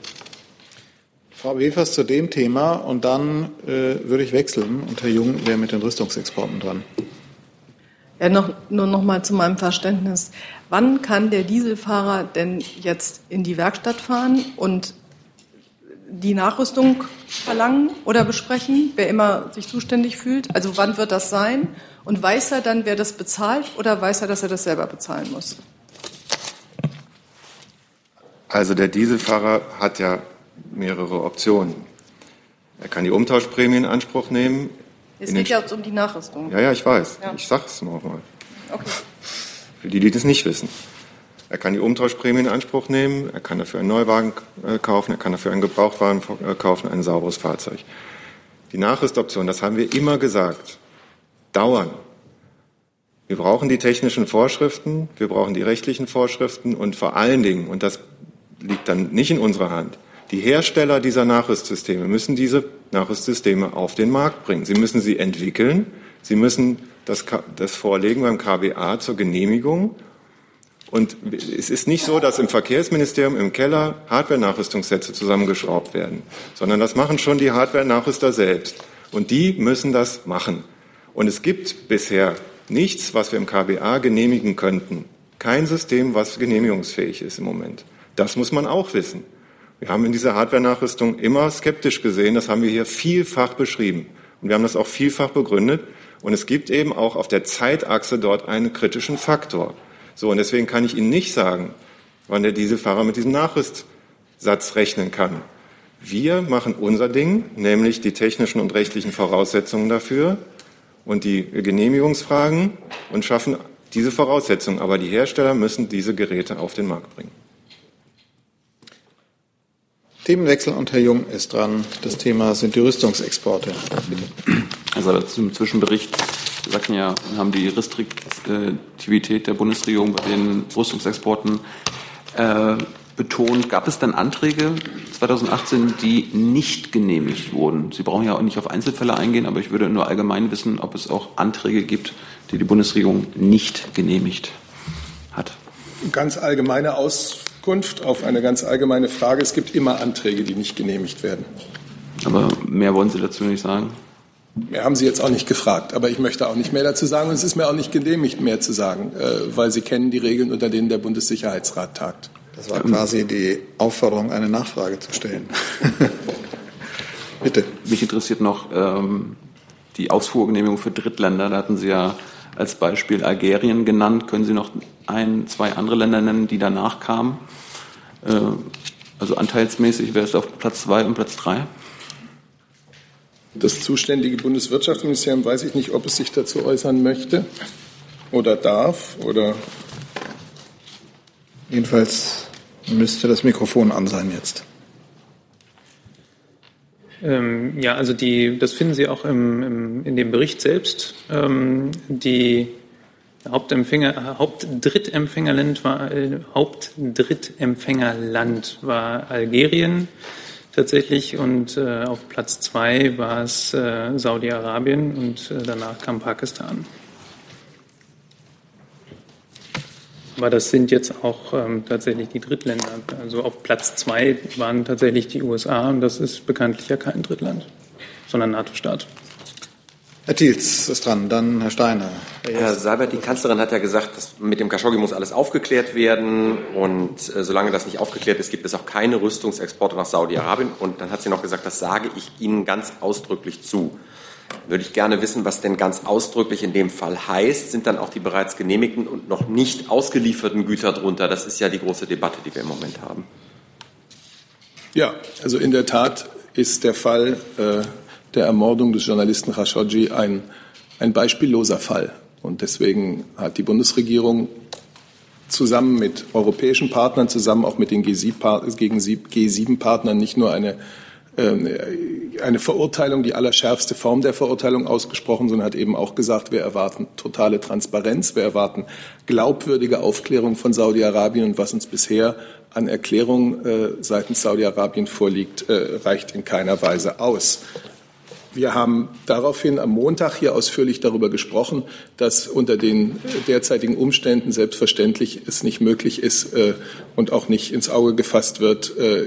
Frau Wefers zu dem Thema und dann äh, würde ich wechseln und Herr Jung wäre mit den Rüstungsexporten dran. Ja, noch, nur noch mal zu meinem Verständnis. Wann kann der Dieselfahrer denn jetzt in die Werkstatt fahren und die Nachrüstung verlangen oder besprechen, wer immer sich zuständig fühlt? Also wann wird das sein? Und weiß er dann, wer das bezahlt oder weiß er, dass er das selber bezahlen muss? Also der Dieselfahrer hat ja mehrere Optionen. Er kann die Umtauschprämie in Anspruch nehmen. Es geht ja um die Nachrüstung. Ja, ja, ich weiß. Ja. Ich sage es noch mal. Okay. Für die, die das nicht wissen. Er kann die Umtauschprämie in Anspruch nehmen, er kann dafür einen Neuwagen äh, kaufen, er kann dafür einen Gebrauchtwagen äh, kaufen, ein sauberes Fahrzeug. Die Nachrüstoption, das haben wir immer gesagt, dauern. Wir brauchen die technischen Vorschriften, wir brauchen die rechtlichen Vorschriften und vor allen Dingen, und das liegt dann nicht in unserer Hand, die Hersteller dieser Nachrüstsysteme müssen diese Nachrüstsysteme auf den Markt bringen. Sie müssen sie entwickeln, sie müssen das, das vorlegen beim KBA zur Genehmigung und es ist nicht so, dass im Verkehrsministerium im Keller Hardware-Nachrüstungssätze zusammengeschraubt werden, sondern das machen schon die Hardware-Nachrüster selbst. Und die müssen das machen. Und es gibt bisher nichts, was wir im KBA genehmigen könnten. Kein System, was genehmigungsfähig ist im Moment. Das muss man auch wissen. Wir haben in dieser Hardware-Nachrüstung immer skeptisch gesehen. Das haben wir hier vielfach beschrieben. Und wir haben das auch vielfach begründet. Und es gibt eben auch auf der Zeitachse dort einen kritischen Faktor. So, und deswegen kann ich Ihnen nicht sagen, wann der Dieselfahrer mit diesem Nachrüstsatz rechnen kann. Wir machen unser Ding, nämlich die technischen und rechtlichen Voraussetzungen dafür und die Genehmigungsfragen und schaffen diese Voraussetzungen. Aber die Hersteller müssen diese Geräte auf den Markt bringen. Themenwechsel und Herr Jung ist dran. Das Thema sind die Rüstungsexporte. Bitte. Also zum Zwischenbericht sagten ja, wir haben die Restriktivität der Bundesregierung bei den Rüstungsexporten äh, betont. Gab es dann Anträge 2018, die nicht genehmigt wurden? Sie brauchen ja auch nicht auf Einzelfälle eingehen, aber ich würde nur allgemein wissen, ob es auch Anträge gibt, die die Bundesregierung nicht genehmigt hat. Ganz allgemeine Auskunft auf eine ganz allgemeine Frage. Es gibt immer Anträge, die nicht genehmigt werden. Aber mehr wollen Sie dazu nicht sagen? Mehr haben Sie jetzt auch nicht gefragt, aber ich möchte auch nicht mehr dazu sagen und es ist mir auch nicht genehmigt, mehr zu sagen, äh, weil Sie kennen die Regeln, unter denen der Bundessicherheitsrat tagt. Das war quasi die Aufforderung, eine Nachfrage zu stellen. <laughs> Bitte. Mich interessiert noch ähm, die Ausfuhrgenehmigung für Drittländer. Da hatten Sie ja als Beispiel Algerien genannt. Können Sie noch ein, zwei andere Länder nennen, die danach kamen? Äh, also anteilsmäßig wäre es auf Platz zwei und Platz drei? Das zuständige Bundeswirtschaftsministerium weiß ich nicht, ob es sich dazu äußern möchte oder darf oder. Jedenfalls müsste das Mikrofon an sein jetzt. Ähm, ja, also die, das finden Sie auch im, im, in dem Bericht selbst. Ähm, die Hauptempfänger, Hauptdrittempfängerland war, äh, Hauptdrittempfängerland war Algerien tatsächlich und äh, auf Platz zwei war es äh, Saudi-Arabien und äh, danach kam Pakistan. Aber das sind jetzt auch ähm, tatsächlich die Drittländer. Also auf Platz zwei waren tatsächlich die USA und das ist bekanntlich ja kein Drittland, sondern NATO-Staat. Herr Thiels ist dran, dann Herr Steiner. Herr Seibert, die Kanzlerin hat ja gesagt, dass mit dem Khashoggi muss alles aufgeklärt werden und äh, solange das nicht aufgeklärt ist, gibt es auch keine Rüstungsexporte nach Saudi-Arabien. Und dann hat sie noch gesagt, das sage ich Ihnen ganz ausdrücklich zu. Würde ich gerne wissen, was denn ganz ausdrücklich in dem Fall heißt. Sind dann auch die bereits genehmigten und noch nicht ausgelieferten Güter drunter? Das ist ja die große Debatte, die wir im Moment haben. Ja, also in der Tat ist der Fall äh, der Ermordung des Journalisten Khashoggi ein, ein beispielloser Fall. Und deswegen hat die Bundesregierung zusammen mit europäischen Partnern, zusammen auch mit den G7-Partnern nicht nur eine, ähm, eine Verurteilung, die allerschärfste Form der Verurteilung ausgesprochen, sondern hat eben auch gesagt, wir erwarten totale Transparenz, wir erwarten glaubwürdige Aufklärung von Saudi-Arabien und was uns bisher an Erklärungen äh, seitens Saudi-Arabien vorliegt, äh, reicht in keiner Weise aus. Wir haben daraufhin am Montag hier ausführlich darüber gesprochen, dass unter den derzeitigen Umständen selbstverständlich es nicht möglich ist äh, und auch nicht ins Auge gefasst wird, äh,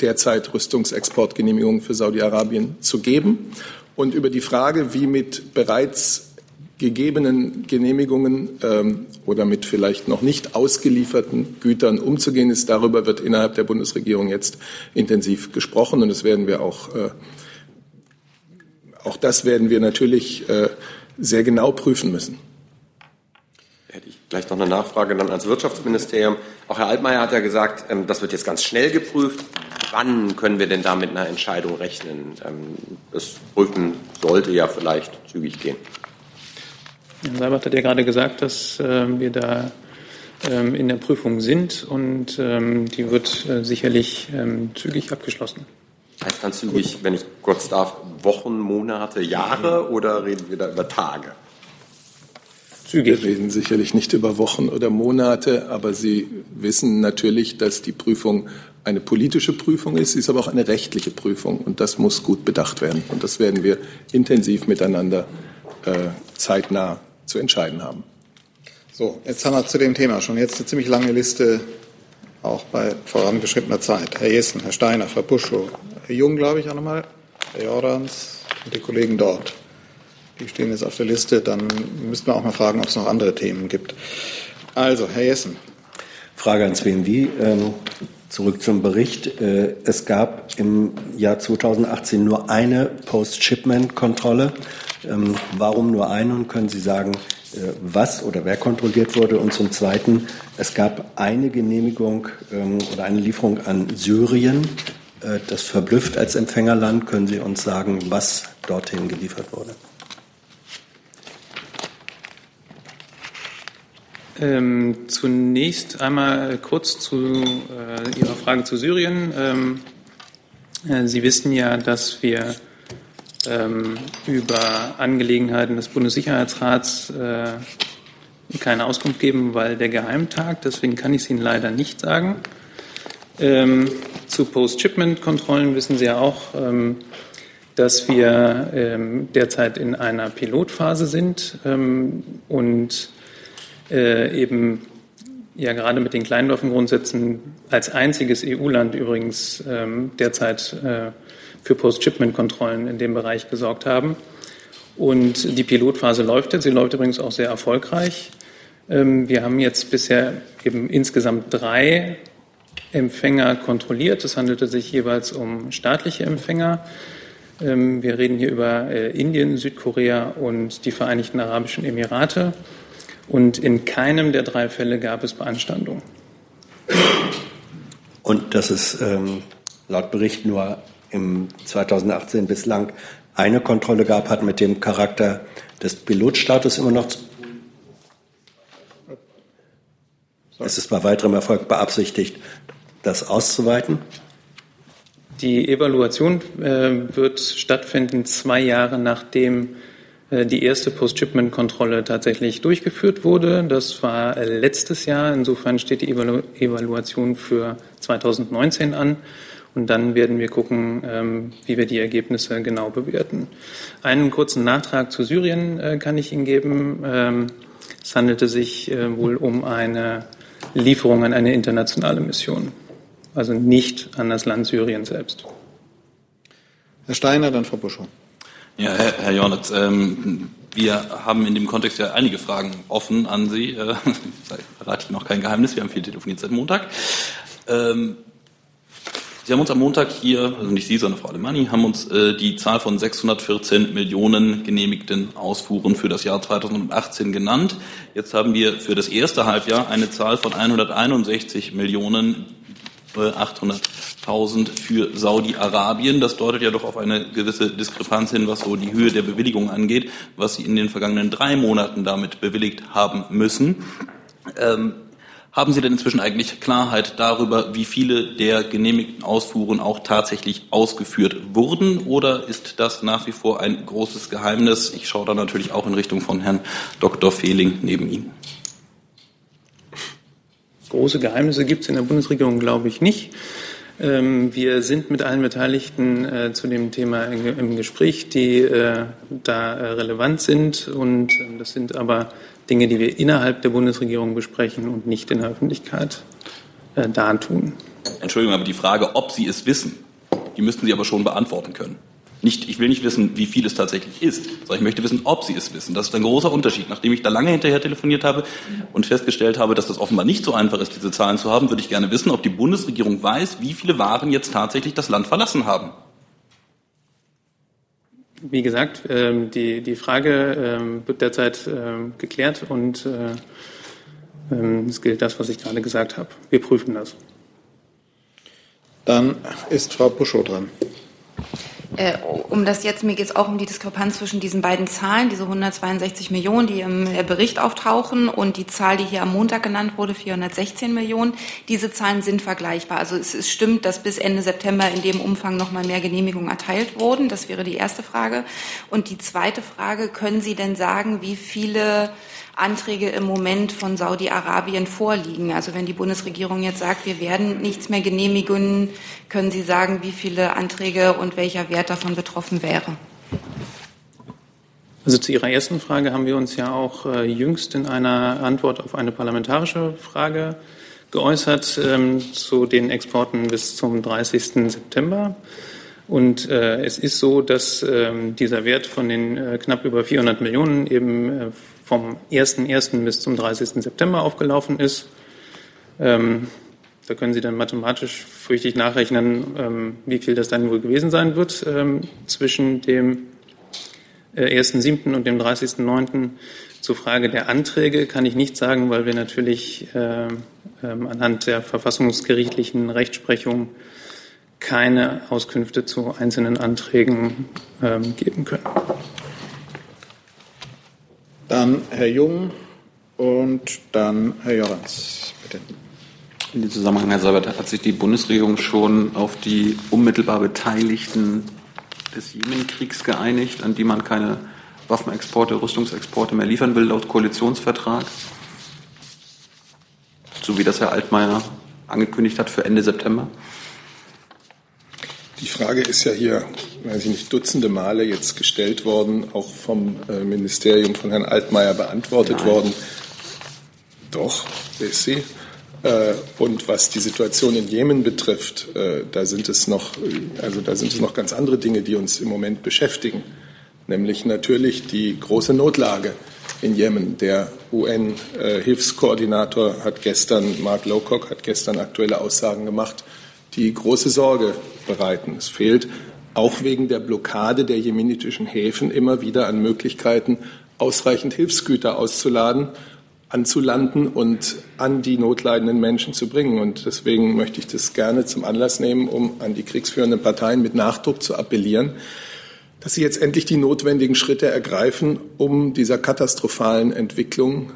derzeit Rüstungsexportgenehmigungen für Saudi-Arabien zu geben. Und über die Frage, wie mit bereits gegebenen Genehmigungen ähm, oder mit vielleicht noch nicht ausgelieferten Gütern umzugehen ist, darüber wird innerhalb der Bundesregierung jetzt intensiv gesprochen und das werden wir auch äh, auch das werden wir natürlich äh, sehr genau prüfen müssen. Hätte ich gleich noch eine Nachfrage dann ans Wirtschaftsministerium. Auch Herr Altmaier hat ja gesagt, ähm, das wird jetzt ganz schnell geprüft. Wann können wir denn da mit einer Entscheidung rechnen? Ähm, das Prüfen sollte ja vielleicht zügig gehen. Herr Seibert hat ja gerade gesagt, dass äh, wir da ähm, in der Prüfung sind und die wird äh, sicherlich zügig abgeschlossen. Heißt dann zügig, wenn ich kurz darf, Wochen, Monate, Jahre oder reden wir da über Tage? Wir reden sicherlich nicht über Wochen oder Monate, aber Sie wissen natürlich, dass die Prüfung eine politische Prüfung ist, sie ist aber auch eine rechtliche Prüfung und das muss gut bedacht werden. Und das werden wir intensiv miteinander äh, zeitnah zu entscheiden haben. So, jetzt haben wir zu dem Thema schon jetzt eine ziemlich lange Liste, auch bei vorangeschrittener Zeit. Herr Jessen, Herr Steiner, Frau Buschow, Herr Jung, glaube ich, auch nochmal, Herr Jordans und die Kollegen dort. Die stehen jetzt auf der Liste. Dann müssten wir auch mal fragen, ob es noch andere Themen gibt. Also, Herr Jessen. Frage ans BMW. Ähm, zurück zum Bericht. Äh, es gab im Jahr 2018 nur eine Post-Shipment-Kontrolle. Ähm, warum nur eine? Und können Sie sagen, äh, was oder wer kontrolliert wurde? Und zum Zweiten, es gab eine Genehmigung ähm, oder eine Lieferung an Syrien. Äh, das verblüfft als Empfängerland. Können Sie uns sagen, was dorthin geliefert wurde? Ähm, zunächst einmal kurz zu äh, Ihrer Frage zu Syrien. Ähm, äh, Sie wissen ja, dass wir ähm, über Angelegenheiten des Bundessicherheitsrats äh, keine Auskunft geben, weil der Geheimtag. Deswegen kann ich es Ihnen leider nicht sagen. Ähm, zu Post-Shipment-Kontrollen wissen Sie ja auch, ähm, dass wir ähm, derzeit in einer Pilotphase sind ähm, und äh, eben ja gerade mit den Kleinwaffengrundsätzen als einziges EU-Land übrigens ähm, derzeit äh, für Post-Shipment-Kontrollen in dem Bereich gesorgt haben. Und die Pilotphase läuft jetzt. Sie läuft übrigens auch sehr erfolgreich. Ähm, wir haben jetzt bisher eben insgesamt drei Empfänger kontrolliert. Es handelte sich jeweils um staatliche Empfänger. Ähm, wir reden hier über äh, Indien, Südkorea und die Vereinigten Arabischen Emirate. Und in keinem der drei Fälle gab es Beanstandung. Und dass es ähm, laut Bericht nur im 2018 bislang eine Kontrolle gab, hat mit dem Charakter des Pilotstatus immer noch zu Es ist bei weiterem Erfolg beabsichtigt, das auszuweiten? Die Evaluation äh, wird stattfinden zwei Jahre nachdem äh, die erste Post-Shipment-Kontrolle tatsächlich durchgeführt wurde. Das war äh, letztes Jahr. Insofern steht die Evalu Evaluation für 2019 an. Und dann werden wir gucken, ähm, wie wir die Ergebnisse genau bewerten. Einen kurzen Nachtrag zu Syrien äh, kann ich Ihnen geben. Ähm, es handelte sich wohl um eine Lieferung an eine internationale Mission also nicht an das Land Syrien selbst. Herr Steiner, dann Frau Buschow. Ja, Herr, Herr Jornitz, ähm, wir haben in dem Kontext ja einige Fragen offen an Sie. Äh, <laughs> verrate ich noch kein Geheimnis, wir haben viel telefoniert seit Montag. Ähm, Sie haben uns am Montag hier, also nicht Sie, sondern Frau Alemanni, haben uns äh, die Zahl von 614 Millionen genehmigten Ausfuhren für das Jahr 2018 genannt. Jetzt haben wir für das erste Halbjahr eine Zahl von 161 Millionen 800.000 für Saudi-Arabien. Das deutet ja doch auf eine gewisse Diskrepanz hin, was so die Höhe der Bewilligung angeht, was Sie in den vergangenen drei Monaten damit bewilligt haben müssen. Ähm, haben Sie denn inzwischen eigentlich Klarheit darüber, wie viele der genehmigten Ausfuhren auch tatsächlich ausgeführt wurden? Oder ist das nach wie vor ein großes Geheimnis? Ich schaue da natürlich auch in Richtung von Herrn Dr. Fehling neben Ihnen. Große Geheimnisse gibt es in der Bundesregierung, glaube ich, nicht. Ähm, wir sind mit allen Beteiligten äh, zu dem Thema im Gespräch, die äh, da äh, relevant sind. Und ähm, das sind aber Dinge, die wir innerhalb der Bundesregierung besprechen und nicht in der Öffentlichkeit dartun. Entschuldigung, aber die Frage, ob Sie es wissen, die müssten Sie aber schon beantworten können. Nicht, ich will nicht wissen, wie viel es tatsächlich ist, sondern ich möchte wissen, ob Sie es wissen. Das ist ein großer Unterschied. Nachdem ich da lange hinterher telefoniert habe und festgestellt habe, dass das offenbar nicht so einfach ist, diese Zahlen zu haben, würde ich gerne wissen, ob die Bundesregierung weiß, wie viele Waren jetzt tatsächlich das Land verlassen haben. Wie gesagt, ähm, die, die Frage ähm, wird derzeit ähm, geklärt und äh, es gilt das, was ich gerade gesagt habe. Wir prüfen das. Dann ist Frau Puschow dran. Äh, um das jetzt, mir geht es auch um die Diskrepanz zwischen diesen beiden Zahlen, diese 162 Millionen, die im äh, Bericht auftauchen und die Zahl, die hier am Montag genannt wurde, 416 Millionen. Diese Zahlen sind vergleichbar. Also es, es stimmt, dass bis Ende September in dem Umfang noch mal mehr Genehmigungen erteilt wurden. Das wäre die erste Frage. Und die zweite Frage, können Sie denn sagen, wie viele Anträge im Moment von Saudi-Arabien vorliegen. Also wenn die Bundesregierung jetzt sagt, wir werden nichts mehr genehmigen, können Sie sagen, wie viele Anträge und welcher Wert davon betroffen wäre? Also zu Ihrer ersten Frage haben wir uns ja auch äh, jüngst in einer Antwort auf eine parlamentarische Frage geäußert ähm, zu den Exporten bis zum 30. September. Und äh, es ist so, dass ähm, dieser Wert von den äh, knapp über 400 Millionen eben äh, vom 1.1. bis zum 30. September aufgelaufen ist. Ähm, da können Sie dann mathematisch fürchtig nachrechnen, ähm, wie viel das dann wohl gewesen sein wird ähm, zwischen dem äh, 1.7. und dem 30.9. Zur Frage der Anträge kann ich nichts sagen, weil wir natürlich äh, anhand der verfassungsgerichtlichen Rechtsprechung keine Auskünfte zu einzelnen Anträgen ähm, geben können. Dann Herr Jung und dann Herr Jorans. Bitte. In dem Zusammenhang, Herr Seibert, hat sich die Bundesregierung schon auf die unmittelbar Beteiligten des Jemenkriegs geeinigt, an die man keine Waffenexporte, Rüstungsexporte mehr liefern will, laut Koalitionsvertrag? So wie das Herr Altmaier angekündigt hat für Ende September? Die Frage ist ja hier, weiß ich nicht, dutzende Male jetzt gestellt worden, auch vom äh, Ministerium von Herrn Altmaier beantwortet Nein. worden. Doch, ist sie. Äh, und was die Situation in Jemen betrifft, äh, da sind es noch, also da sind es noch ganz andere Dinge, die uns im Moment beschäftigen. Nämlich natürlich die große Notlage in Jemen. Der UN-Hilfskoordinator hat gestern, Mark Lowcock hat gestern aktuelle Aussagen gemacht, die große Sorge bereiten. Es fehlt auch wegen der Blockade der jemenitischen Häfen immer wieder an Möglichkeiten, ausreichend Hilfsgüter auszuladen, anzulanden und an die notleidenden Menschen zu bringen. Und deswegen möchte ich das gerne zum Anlass nehmen, um an die kriegsführenden Parteien mit Nachdruck zu appellieren, dass sie jetzt endlich die notwendigen Schritte ergreifen, um dieser katastrophalen Entwicklung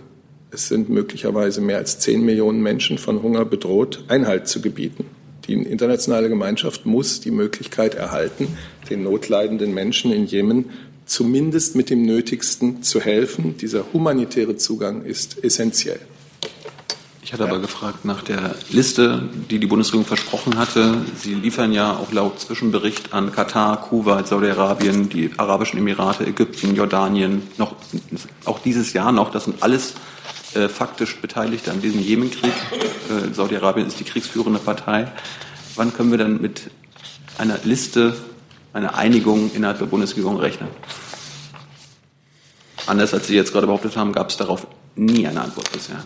es sind möglicherweise mehr als zehn Millionen Menschen von Hunger bedroht, Einhalt zu gebieten. Die internationale Gemeinschaft muss die Möglichkeit erhalten, den notleidenden Menschen in Jemen zumindest mit dem Nötigsten zu helfen. Dieser humanitäre Zugang ist essentiell. Ich hatte aber gefragt nach der Liste, die die Bundesregierung versprochen hatte. Sie liefern ja auch laut Zwischenbericht an Katar, Kuwait, Saudi-Arabien, die Arabischen Emirate, Ägypten, Jordanien, noch, auch dieses Jahr noch. Das sind alles äh, faktisch Beteiligte an diesem Jemenkrieg. Äh, Saudi-Arabien ist die kriegsführende Partei. Wann können wir dann mit einer Liste, einer Einigung innerhalb der Bundesregierung rechnen? Anders als Sie jetzt gerade behauptet haben, gab es darauf nie eine Antwort bisher.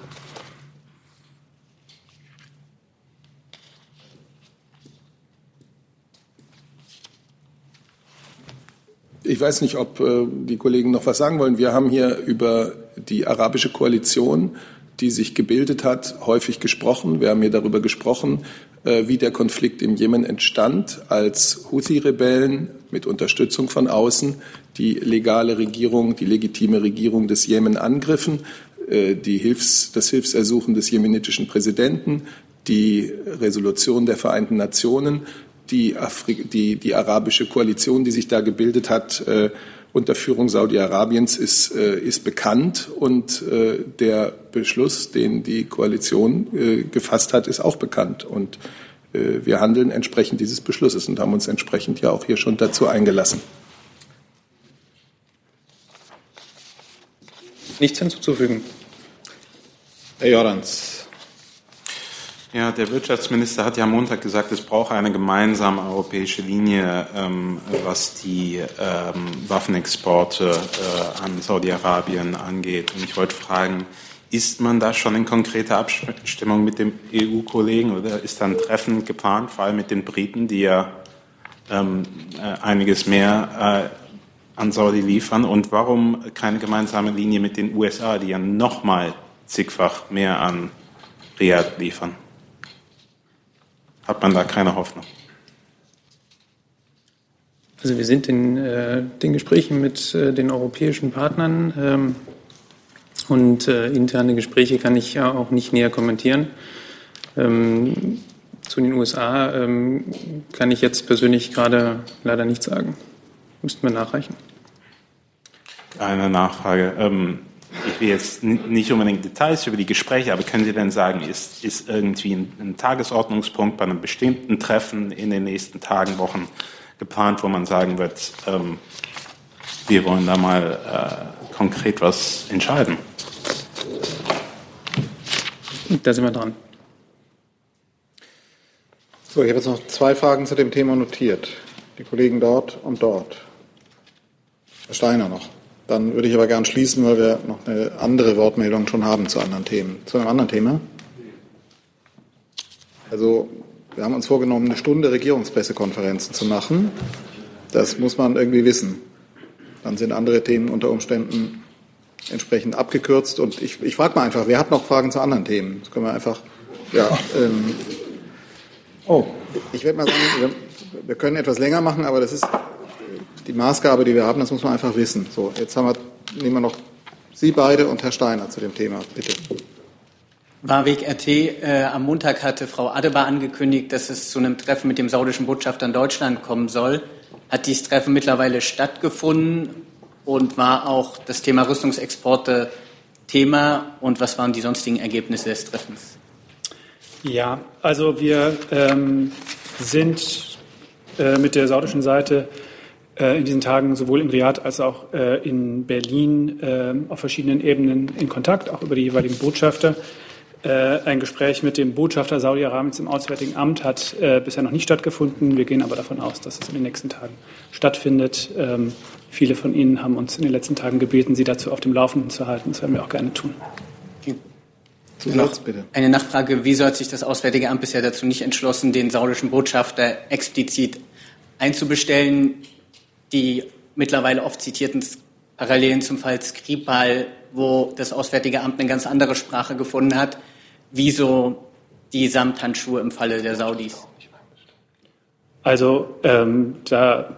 Ich weiß nicht, ob äh, die Kollegen noch was sagen wollen. Wir haben hier über die arabische Koalition, die sich gebildet hat, häufig gesprochen. Wir haben hier darüber gesprochen, äh, wie der Konflikt im Jemen entstand, als Houthi-Rebellen mit Unterstützung von außen die legale Regierung, die legitime Regierung des Jemen angriffen, äh, die Hilfs-, das Hilfsersuchen des jemenitischen Präsidenten, die Resolution der Vereinten Nationen die, Afri die, die arabische Koalition, die sich da gebildet hat, äh, unter Führung Saudi-Arabiens ist, äh, ist bekannt und äh, der Beschluss, den die Koalition äh, gefasst hat, ist auch bekannt. Und äh, wir handeln entsprechend dieses Beschlusses und haben uns entsprechend ja auch hier schon dazu eingelassen. Nichts hinzuzufügen. Herr Jordans. Ja, der Wirtschaftsminister hat ja am Montag gesagt, es brauche eine gemeinsame europäische Linie, ähm, was die ähm, Waffenexporte äh, an Saudi-Arabien angeht. Und ich wollte fragen, ist man da schon in konkreter Abstimmung mit dem EU-Kollegen oder ist da ein Treffen geplant, vor allem mit den Briten, die ja ähm, äh, einiges mehr äh, an Saudi liefern? Und warum keine gemeinsame Linie mit den USA, die ja nochmal zigfach mehr an Riyadh liefern? Hat man da keine Hoffnung. Also wir sind in äh, den Gesprächen mit äh, den europäischen Partnern ähm, und äh, interne Gespräche kann ich ja auch nicht näher kommentieren. Ähm, zu den USA ähm, kann ich jetzt persönlich gerade leider nichts sagen. Müssten wir nachreichen. Eine Nachfrage. Ich will jetzt nicht unbedingt Details über die Gespräche, aber können Sie denn sagen, ist, ist irgendwie ein, ein, Tagesordnungspunkt bei einem bestimmten Treffen in den nächsten Tagen, Wochen geplant, wo man sagen wird, ähm, wir wollen da mal äh, konkret was entscheiden? Da sind wir dran. So, ich habe jetzt noch zwei Fragen zu dem Thema notiert. Die Kollegen dort und dort. Herr Steiner noch. Dann würde ich aber gern schließen, weil wir noch eine andere Wortmeldung schon haben zu anderen Themen. Zu einem anderen Thema? Also, wir haben uns vorgenommen, eine Stunde Regierungspressekonferenzen zu machen. Das muss man irgendwie wissen. Dann sind andere Themen unter Umständen entsprechend abgekürzt. Und ich, ich frage mal einfach, wer hat noch Fragen zu anderen Themen? Das können wir einfach, ja. Ähm, oh, ich werde mal sagen, wir, wir können etwas länger machen, aber das ist die Maßgabe, die wir haben, das muss man einfach wissen. So, jetzt haben wir, nehmen wir noch Sie beide und Herr Steiner zu dem Thema. Bitte. Warweg RT. Äh, am Montag hatte Frau Adebar angekündigt, dass es zu einem Treffen mit dem saudischen Botschafter in Deutschland kommen soll. Hat dieses Treffen mittlerweile stattgefunden und war auch das Thema Rüstungsexporte Thema? Und was waren die sonstigen Ergebnisse des Treffens? Ja, also wir ähm, sind äh, mit der saudischen Seite äh, in diesen Tagen sowohl in Riyadh als auch äh, in Berlin äh, auf verschiedenen Ebenen in Kontakt, auch über die jeweiligen Botschafter. Ein Gespräch mit dem Botschafter Saudi-Arabiens im Auswärtigen Amt hat bisher noch nicht stattgefunden. Wir gehen aber davon aus, dass es in den nächsten Tagen stattfindet. Ähm, viele von Ihnen haben uns in den letzten Tagen gebeten, Sie dazu auf dem Laufenden zu halten. Das werden wir auch gerne tun. Zusatz, bitte. Eine Nachfrage. Wieso hat sich das Auswärtige Amt bisher dazu nicht entschlossen, den saudischen Botschafter explizit einzubestellen? Die mittlerweile oft zitierten Parallelen zum Fall Skripal, wo das Auswärtige Amt eine ganz andere Sprache gefunden hat, wieso die Samthandschuhe im Falle der Saudis? Also ähm, da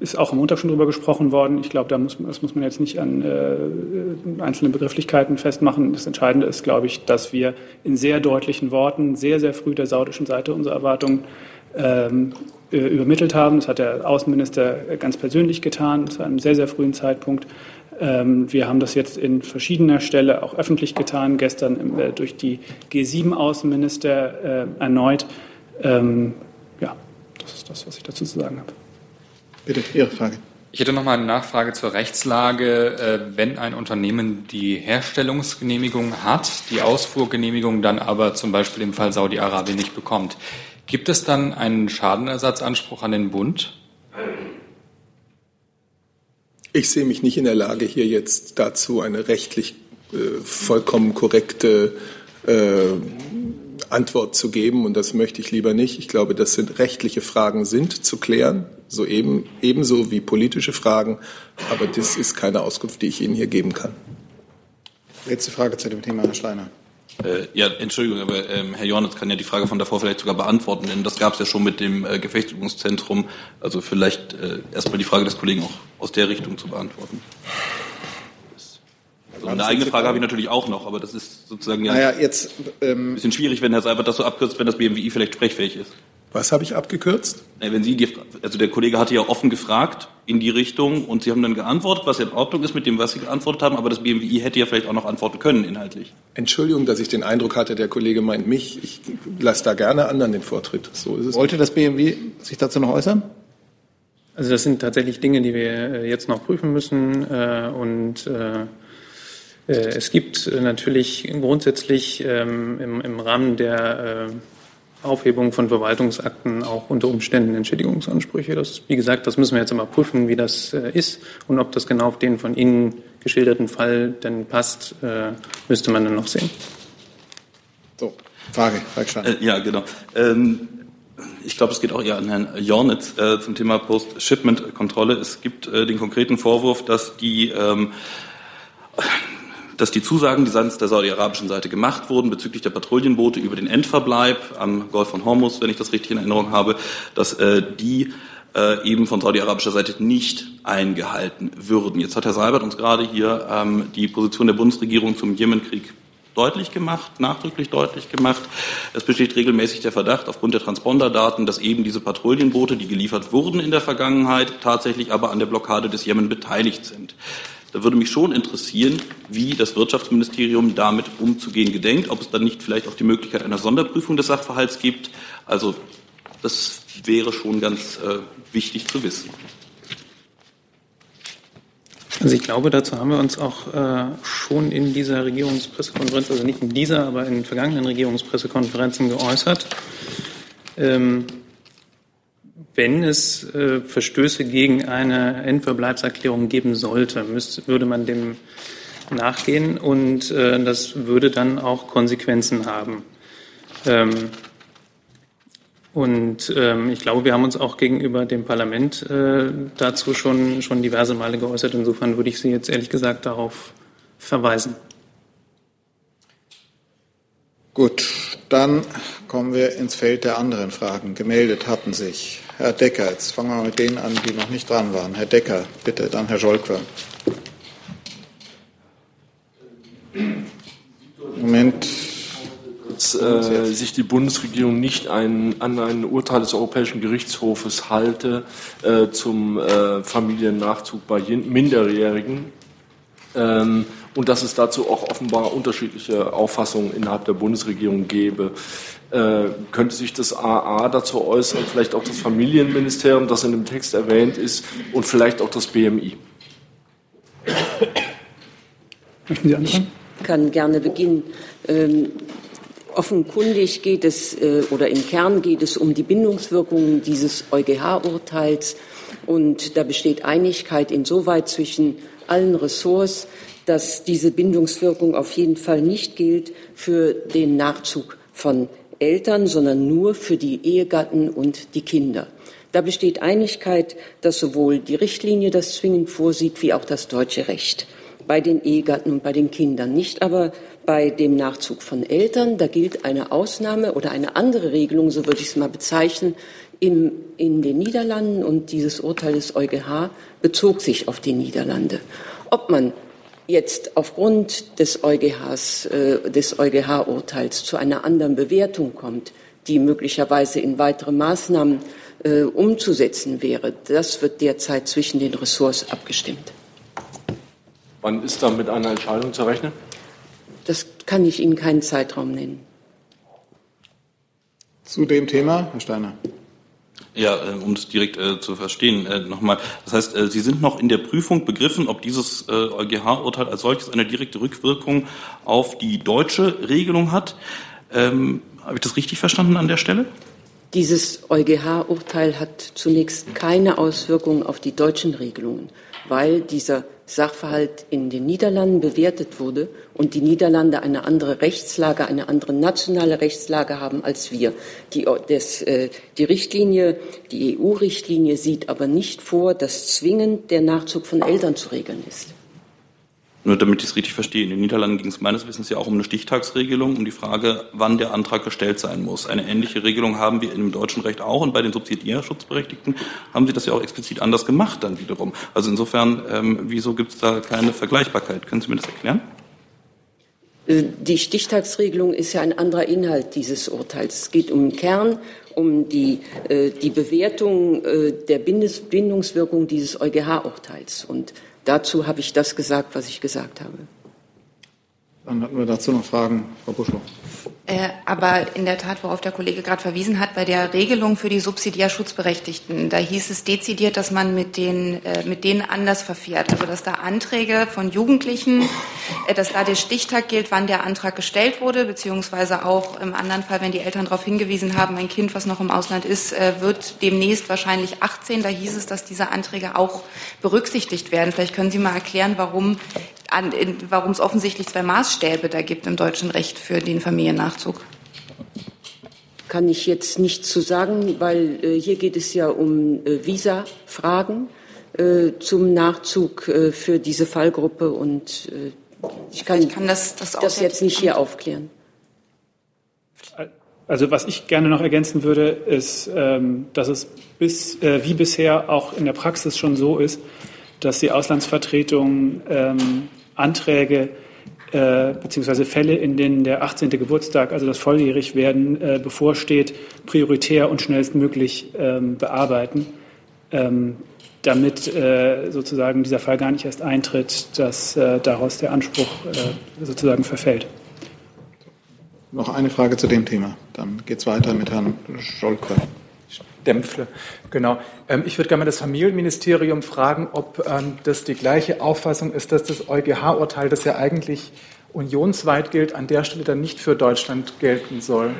ist auch am Montag schon drüber gesprochen worden. Ich glaube, da muss, das muss man jetzt nicht an äh, einzelnen Begrifflichkeiten festmachen. Das Entscheidende ist, glaube ich, dass wir in sehr deutlichen Worten sehr, sehr früh der saudischen Seite unsere Erwartungen ähm, übermittelt haben. Das hat der Außenminister ganz persönlich getan, zu einem sehr, sehr frühen Zeitpunkt. Ähm, wir haben das jetzt in verschiedener Stelle auch öffentlich getan, gestern äh, durch die G7-Außenminister äh, erneut. Ähm, ja, das ist das, was ich dazu zu sagen habe. Bitte, Ihre Frage. Ich hätte noch mal eine Nachfrage zur Rechtslage. Äh, wenn ein Unternehmen die Herstellungsgenehmigung hat, die Ausfuhrgenehmigung dann aber zum Beispiel im Fall Saudi-Arabien nicht bekommt, gibt es dann einen Schadenersatzanspruch an den Bund? Ich sehe mich nicht in der Lage, hier jetzt dazu eine rechtlich äh, vollkommen korrekte äh, Antwort zu geben. Und das möchte ich lieber nicht. Ich glaube, dass sind rechtliche Fragen sind zu klären, so eben, ebenso wie politische Fragen. Aber das ist keine Auskunft, die ich Ihnen hier geben kann. Letzte Frage zu dem Thema, Herr Steiner. Äh, ja, Entschuldigung, aber ähm, Herr Jornitz kann ja die Frage von davor vielleicht sogar beantworten, denn das gab es ja schon mit dem äh, Gefechtsübungszentrum. Also vielleicht äh, erstmal die Frage des Kollegen auch aus der Richtung zu beantworten. Also eine eigene Frage habe ich natürlich auch noch, aber das ist sozusagen ja naja, jetzt, ähm, ein bisschen schwierig, wenn Herr Seibert das so abkürzt, wenn das BMWI vielleicht sprechfähig ist. Was habe ich abgekürzt? Wenn Sie die, also der Kollege hatte ja offen gefragt in die Richtung und Sie haben dann geantwortet, was ja in Ordnung ist mit dem, was Sie geantwortet haben, aber das BMWI hätte ja vielleicht auch noch antworten können inhaltlich. Entschuldigung, dass ich den Eindruck hatte, der Kollege meint mich. Ich lasse da gerne anderen den Vortritt. So ist es. Wollte das BMW sich dazu noch äußern? Also das sind tatsächlich Dinge, die wir äh, jetzt noch prüfen müssen äh, und äh, es gibt natürlich grundsätzlich ähm, im, im Rahmen der Aufhebung von Verwaltungsakten auch unter Umständen Entschädigungsansprüche. Das, wie gesagt, das müssen wir jetzt einmal prüfen, wie das äh, ist und ob das genau auf den von Ihnen geschilderten Fall denn passt, äh, müsste man dann noch sehen. So, Frage, Frage äh, Ja, genau. Ähm, ich glaube, es geht auch eher an Herrn Jornitz äh, zum Thema Post-Shipment-Kontrolle. Es gibt äh, den konkreten Vorwurf, dass die ähm, dass die Zusagen, die seitens der saudi-arabischen Seite gemacht wurden bezüglich der Patrouillenboote über den Endverbleib am Golf von Hormuz, wenn ich das richtig in Erinnerung habe, dass äh, die äh, eben von saudi-arabischer Seite nicht eingehalten würden. Jetzt hat Herr Seibert uns gerade hier ähm, die Position der Bundesregierung zum Jemenkrieg deutlich gemacht, nachdrücklich deutlich gemacht. Es besteht regelmäßig der Verdacht aufgrund der Transponderdaten, dass eben diese Patrouillenboote, die geliefert wurden in der Vergangenheit, tatsächlich aber an der Blockade des Jemen beteiligt sind. Da würde mich schon interessieren, wie das Wirtschaftsministerium damit umzugehen gedenkt, ob es dann nicht vielleicht auch die Möglichkeit einer Sonderprüfung des Sachverhalts gibt. Also das wäre schon ganz äh, wichtig zu wissen. Also ich glaube, dazu haben wir uns auch äh, schon in dieser Regierungspressekonferenz, also nicht in dieser, aber in vergangenen Regierungspressekonferenzen geäußert. Ähm, wenn es äh, Verstöße gegen eine Endverbleibserklärung geben sollte, müsste, würde man dem nachgehen und äh, das würde dann auch Konsequenzen haben. Ähm, und ähm, ich glaube, wir haben uns auch gegenüber dem Parlament äh, dazu schon, schon diverse Male geäußert. Insofern würde ich Sie jetzt ehrlich gesagt darauf verweisen. Gut, dann kommen wir ins Feld der anderen Fragen. Gemeldet hatten sich Herr Decker. Jetzt fangen wir mit denen an, die noch nicht dran waren. Herr Decker, bitte, dann Herr Scholker. Moment. Dass äh, sich die Bundesregierung nicht ein, an ein Urteil des Europäischen Gerichtshofes halte äh, zum äh, Familiennachzug bei Minderjährigen. Ähm, und dass es dazu auch offenbar unterschiedliche Auffassungen innerhalb der Bundesregierung gäbe. Äh, könnte sich das AA dazu äußern, vielleicht auch das Familienministerium, das in dem Text erwähnt ist, und vielleicht auch das BMI? Möchten Sie anfangen? Ich kann gerne beginnen. Ähm, offenkundig geht es, äh, oder im Kern geht es um die Bindungswirkungen dieses EuGH-Urteils. Und da besteht Einigkeit insoweit zwischen allen Ressorts, dass diese Bindungswirkung auf jeden Fall nicht gilt für den Nachzug von Eltern, sondern nur für die Ehegatten und die Kinder. Da besteht Einigkeit, dass sowohl die Richtlinie das zwingend vorsieht, wie auch das deutsche Recht bei den Ehegatten und bei den Kindern. Nicht aber bei dem Nachzug von Eltern. Da gilt eine Ausnahme oder eine andere Regelung, so würde ich es mal bezeichnen, im, in den Niederlanden und dieses Urteil des EuGH bezog sich auf die Niederlande. Ob man jetzt aufgrund des EuGHs, äh, des EuGH-Urteils zu einer anderen Bewertung kommt, die möglicherweise in weitere Maßnahmen äh, umzusetzen wäre, das wird derzeit zwischen den Ressorts abgestimmt. Wann ist da mit einer Entscheidung zu rechnen? Das kann ich Ihnen keinen Zeitraum nennen. Zu dem Thema, Herr Steiner. Ja, äh, um es direkt äh, zu verstehen, äh, nochmal. Das heißt, äh, Sie sind noch in der Prüfung begriffen, ob dieses äh, EuGH-Urteil als solches eine direkte Rückwirkung auf die deutsche Regelung hat. Ähm, Habe ich das richtig verstanden an der Stelle? Dieses EuGH-Urteil hat zunächst keine Auswirkungen auf die deutschen Regelungen, weil dieser Sachverhalt in den Niederlanden bewertet wurde und die Niederlande eine andere Rechtslage, eine andere nationale Rechtslage haben als wir. Die, das, äh, die Richtlinie, die EU-Richtlinie sieht aber nicht vor, dass zwingend der Nachzug von Eltern zu regeln ist. Nur damit ich es richtig verstehe, in den Niederlanden ging es meines Wissens ja auch um eine Stichtagsregelung, um die Frage, wann der Antrag gestellt sein muss. Eine ähnliche Regelung haben wir im deutschen Recht auch und bei den Subsidiärschutzberechtigten haben Sie das ja auch explizit anders gemacht dann wiederum. Also insofern, ähm, wieso gibt es da keine Vergleichbarkeit? Können Sie mir das erklären? Äh, die Stichtagsregelung ist ja ein anderer Inhalt dieses Urteils. Es geht um den Kern, um die, äh, die Bewertung äh, der Bindungswirkung dieses EuGH-Urteils. Und Dazu habe ich das gesagt, was ich gesagt habe. Dann hatten wir dazu noch Fragen, Frau Buschloch. Äh, aber in der Tat, worauf der Kollege gerade verwiesen hat, bei der Regelung für die Subsidiärschutzberechtigten, da hieß es dezidiert, dass man mit, den, äh, mit denen anders verfährt. Also dass da Anträge von Jugendlichen, äh, dass da der Stichtag gilt, wann der Antrag gestellt wurde, beziehungsweise auch im anderen Fall, wenn die Eltern darauf hingewiesen haben, ein Kind, was noch im Ausland ist, wird demnächst wahrscheinlich 18. Da hieß es, dass diese Anträge auch berücksichtigt werden. Vielleicht können Sie mal erklären, warum warum es offensichtlich zwei Maßstäbe da gibt im deutschen Recht für den Familiennachzug. Kann ich jetzt nicht zu sagen, weil äh, hier geht es ja um äh, Visa-Fragen äh, zum Nachzug äh, für diese Fallgruppe und äh, ich kann, ich kann das, das, das jetzt nicht hier aufklären. Also was ich gerne noch ergänzen würde, ist, ähm, dass es bis, äh, wie bisher auch in der Praxis schon so ist, dass die Auslandsvertretungen ähm, Anträge äh, bzw. Fälle, in denen der 18. Geburtstag, also das Volljährigwerden, äh, bevorsteht, prioritär und schnellstmöglich ähm, bearbeiten, ähm, damit äh, sozusagen dieser Fall gar nicht erst eintritt, dass äh, daraus der Anspruch sozusagen verfällt. Noch eine Frage zu dem Thema. Dann geht es weiter mit Herrn Scholker. Dämpfle. Genau. Ähm, ich würde gerne mal das Familienministerium fragen, ob ähm, das die gleiche Auffassung ist, dass das EuGH-Urteil, das ja eigentlich unionsweit gilt, an der Stelle dann nicht für Deutschland gelten soll.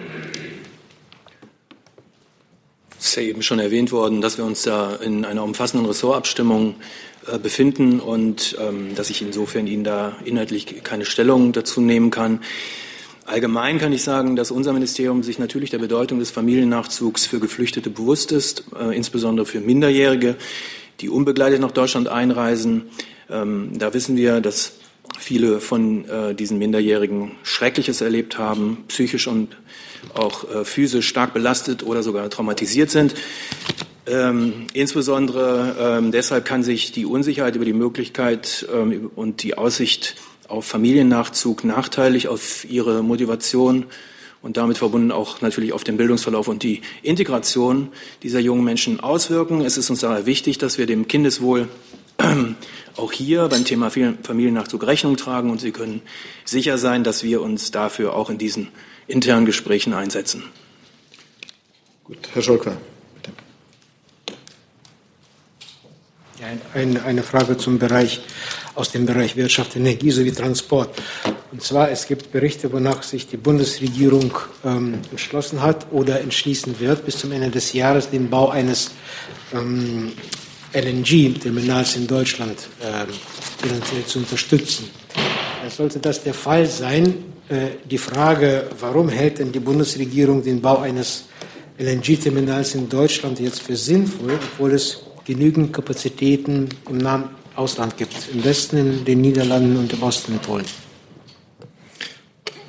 Es ist ja eben schon erwähnt worden, dass wir uns da in einer umfassenden Ressortabstimmung äh, befinden und ähm, dass ich insofern Ihnen da inhaltlich keine Stellung dazu nehmen kann. Allgemein kann ich sagen, dass unser Ministerium sich natürlich der Bedeutung des Familiennachzugs für Geflüchtete bewusst ist, äh, insbesondere für Minderjährige, die unbegleitet nach Deutschland einreisen. Ähm, da wissen wir, dass viele von äh, diesen Minderjährigen Schreckliches erlebt haben, psychisch und auch äh, physisch stark belastet oder sogar traumatisiert sind. Ähm, insbesondere ähm, deshalb kann sich die Unsicherheit über die Möglichkeit ähm, und die Aussicht auf Familiennachzug nachteilig, auf ihre Motivation und damit verbunden auch natürlich auf den Bildungsverlauf und die Integration dieser jungen Menschen auswirken. Es ist uns daher wichtig, dass wir dem Kindeswohl <clears throat> auch hier beim Thema Familiennachzug Rechnung tragen und Sie können sicher sein, dass wir uns dafür auch in diesen internen Gesprächen einsetzen. Gut, Herr Scholker. Bitte. Ja, eine, eine Frage zum Bereich aus dem Bereich Wirtschaft, Energie sowie Transport. Und zwar, es gibt Berichte, wonach sich die Bundesregierung ähm, entschlossen hat oder entschließen wird, bis zum Ende des Jahres den Bau eines ähm, LNG-Terminals in Deutschland ähm, finanziell zu unterstützen. Sollte das der Fall sein, äh, die Frage, warum hält denn die Bundesregierung den Bau eines LNG-Terminals in Deutschland jetzt für sinnvoll, obwohl es genügend Kapazitäten im Nahen Ausland gibt, im Westen, in den Niederlanden und im Osten in Polen.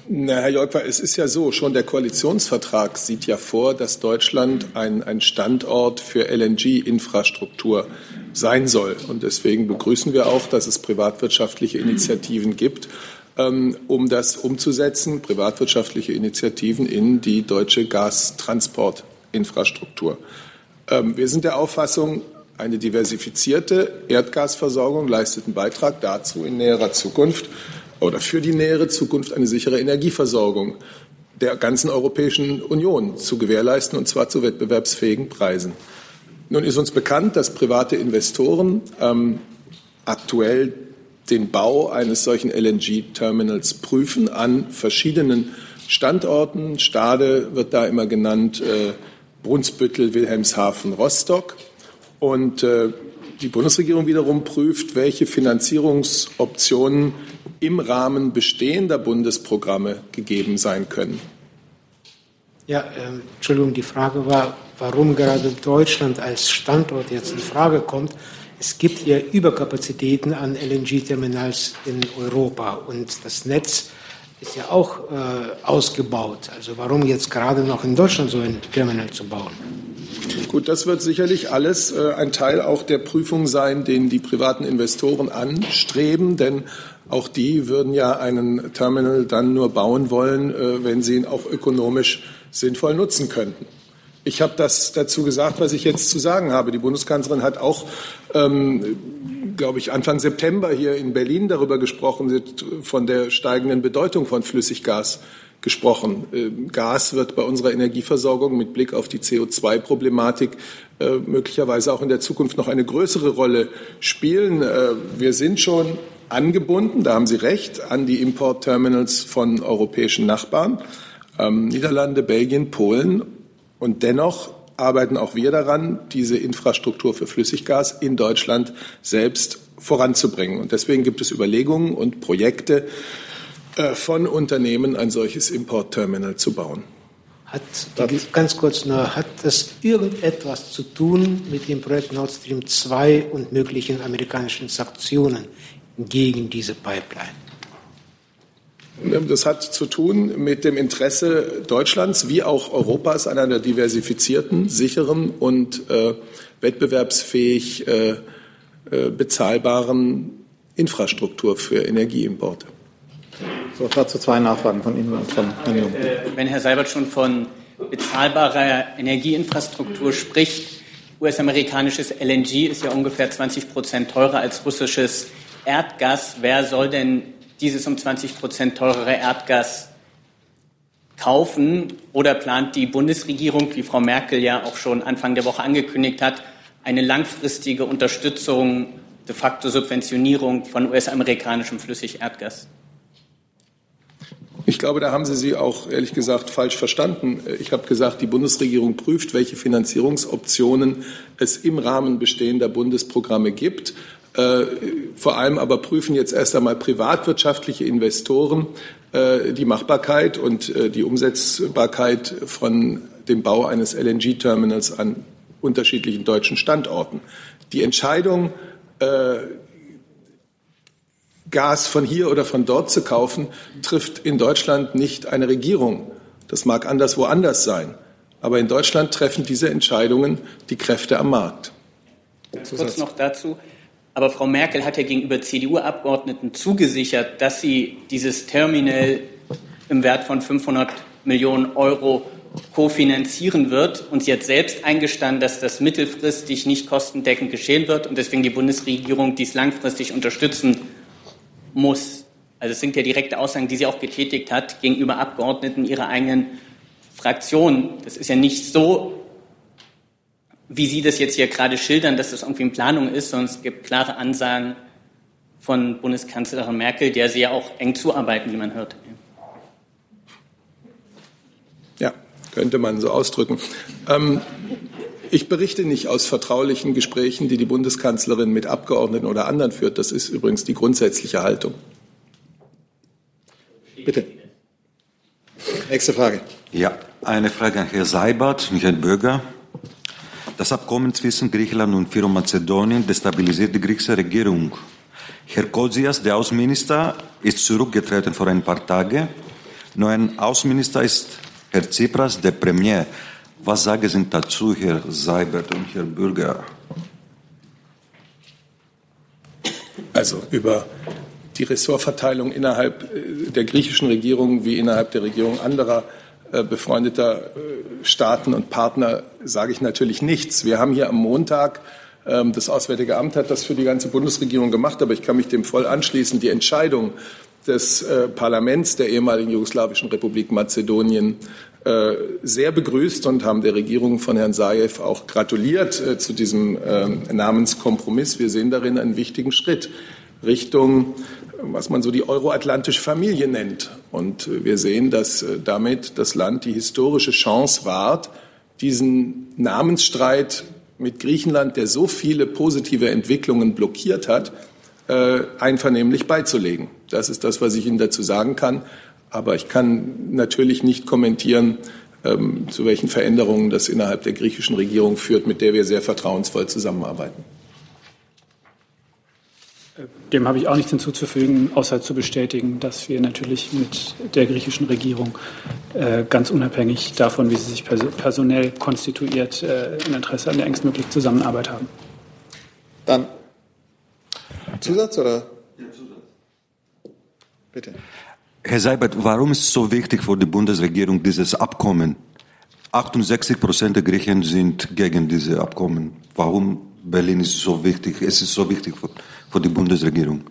Na, Herr Jolper, es ist ja so, schon der Koalitionsvertrag sieht ja vor, dass Deutschland ein, ein Standort für LNG-Infrastruktur sein soll. Und deswegen begrüßen wir auch, dass es privatwirtschaftliche Initiativen gibt, ähm, um das umzusetzen, privatwirtschaftliche Initiativen in die deutsche Gastransportinfrastruktur. Ähm, wir sind der Auffassung, eine diversifizierte Erdgasversorgung leistet einen Beitrag dazu, in näherer Zukunft oder für die nähere Zukunft eine sichere Energieversorgung der ganzen Europäischen Union zu gewährleisten, und zwar zu wettbewerbsfähigen Preisen. Nun ist uns bekannt, dass private Investoren ähm, aktuell den Bau eines solchen LNG-Terminals prüfen an verschiedenen Standorten. Stade wird da immer genannt, äh, Brunsbüttel, Wilhelmshaven, Rostock. Und äh, die Bundesregierung wiederum prüft, welche Finanzierungsoptionen im Rahmen bestehender Bundesprogramme gegeben sein können. Ja, äh, Entschuldigung, die Frage war, warum gerade Deutschland als Standort jetzt in Frage kommt. Es gibt ja Überkapazitäten an LNG-Terminals in Europa und das Netz ist ja auch äh, ausgebaut. Also warum jetzt gerade noch in Deutschland so ein Terminal zu bauen? Gut, das wird sicherlich alles äh, ein Teil auch der Prüfung sein, den die privaten Investoren anstreben, denn auch die würden ja einen Terminal dann nur bauen wollen, äh, wenn sie ihn auch ökonomisch sinnvoll nutzen könnten. Ich habe das dazu gesagt, was ich jetzt zu sagen habe. Die Bundeskanzlerin hat auch, ähm, glaube ich, Anfang September hier in Berlin darüber gesprochen, von der steigenden Bedeutung von Flüssiggas gesprochen. Ähm, Gas wird bei unserer Energieversorgung mit Blick auf die CO2-Problematik äh, möglicherweise auch in der Zukunft noch eine größere Rolle spielen. Äh, wir sind schon angebunden, da haben Sie recht, an die Importterminals von europäischen Nachbarn, ähm, Niederlande, Belgien, Polen und dennoch arbeiten auch wir daran, diese Infrastruktur für Flüssiggas in Deutschland selbst voranzubringen. Und deswegen gibt es Überlegungen und Projekte von Unternehmen, ein solches Importterminal zu bauen. Hat, ganz kurz nur, hat das irgendetwas zu tun mit dem Projekt Nord Stream 2 und möglichen amerikanischen Sanktionen gegen diese Pipeline? Das hat zu tun mit dem Interesse Deutschlands wie auch Europas an einer diversifizierten, sicheren und äh, wettbewerbsfähig äh, äh, bezahlbaren Infrastruktur für Energieimporte. So, dazu zwei Nachfragen von Ihnen und von Herrn Jung. Äh, wenn Herr Seibert schon von bezahlbarer Energieinfrastruktur spricht, US-amerikanisches LNG ist ja ungefähr 20 Prozent teurer als russisches Erdgas. Wer soll denn dieses um 20 Prozent teurere Erdgas kaufen oder plant die Bundesregierung, wie Frau Merkel ja auch schon Anfang der Woche angekündigt hat, eine langfristige Unterstützung, de facto Subventionierung von US-amerikanischem Flüssigerdgas? Ich glaube, da haben Sie sie auch ehrlich gesagt falsch verstanden. Ich habe gesagt, die Bundesregierung prüft, welche Finanzierungsoptionen es im Rahmen bestehender Bundesprogramme gibt. Äh, vor allem aber prüfen jetzt erst einmal privatwirtschaftliche Investoren äh, die Machbarkeit und äh, die Umsetzbarkeit von dem Bau eines LNG-Terminals an unterschiedlichen deutschen Standorten. Die Entscheidung, Gas von hier oder von dort zu kaufen, trifft in Deutschland nicht eine Regierung. Das mag anderswo anders sein. Aber in Deutschland treffen diese Entscheidungen die Kräfte am Markt. Kurz noch dazu. Aber Frau Merkel hat ja gegenüber CDU-Abgeordneten zugesichert, dass sie dieses Terminal im Wert von 500 Millionen Euro kofinanzieren wird. Und sie hat selbst eingestanden, dass das mittelfristig nicht kostendeckend geschehen wird und deswegen die Bundesregierung dies langfristig unterstützen muss. Also es sind ja direkte Aussagen, die sie auch getätigt hat gegenüber Abgeordneten ihrer eigenen Fraktion. Das ist ja nicht so, wie Sie das jetzt hier gerade schildern, dass das irgendwie in Planung ist, sondern es gibt klare Ansagen von Bundeskanzlerin Merkel, der sie ja auch eng zuarbeiten, wie man hört. Ja, könnte man so ausdrücken. Ähm, ich berichte nicht aus vertraulichen Gesprächen, die die Bundeskanzlerin mit Abgeordneten oder anderen führt. Das ist übrigens die grundsätzliche Haltung. Bitte. Nächste Frage. Ja, eine Frage an Herrn Seibert und Herrn Bürger. Das Abkommen zwischen Griechenland und Mazedonien destabilisiert die griechische Regierung. Herr Kozias, der Außenminister, ist zurückgetreten vor ein paar Tagen. Neuen Außenminister ist Herr Tsipras, der Premier. Was sagen Sie dazu, Herr Seibert und Herr Bürger? Also über die Ressortverteilung innerhalb äh, der griechischen Regierung wie innerhalb der Regierung anderer äh, befreundeter äh, Staaten und Partner sage ich natürlich nichts. Wir haben hier am Montag ähm, das Auswärtige Amt hat das für die ganze Bundesregierung gemacht, aber ich kann mich dem voll anschließen. Die Entscheidung des Parlaments der ehemaligen jugoslawischen Republik Mazedonien sehr begrüßt und haben der Regierung von Herrn Sajew auch gratuliert zu diesem ähm, Namenskompromiss. Wir sehen darin einen wichtigen Schritt Richtung was man so die euroatlantische Familie nennt. Und wir sehen, dass äh, damit das Land die historische Chance wahrt, diesen Namensstreit mit Griechenland, der so viele positive Entwicklungen blockiert hat, äh, einvernehmlich beizulegen. Das ist das, was ich Ihnen dazu sagen kann. Aber ich kann natürlich nicht kommentieren, ähm, zu welchen Veränderungen das innerhalb der griechischen Regierung führt, mit der wir sehr vertrauensvoll zusammenarbeiten. Dem habe ich auch nichts hinzuzufügen, außer zu bestätigen, dass wir natürlich mit der griechischen Regierung äh, ganz unabhängig davon, wie sie sich personell konstituiert, äh, ein Interesse an der engstmöglichen Zusammenarbeit haben. Dann Zusatz oder? Ja, Zusatz. Bitte. Herr Seibert, warum ist es so wichtig für die Bundesregierung dieses Abkommen? 68 Prozent der Griechen sind gegen diese Abkommen. Warum Berlin ist so wichtig? Es ist so wichtig für für die Bundesregierung?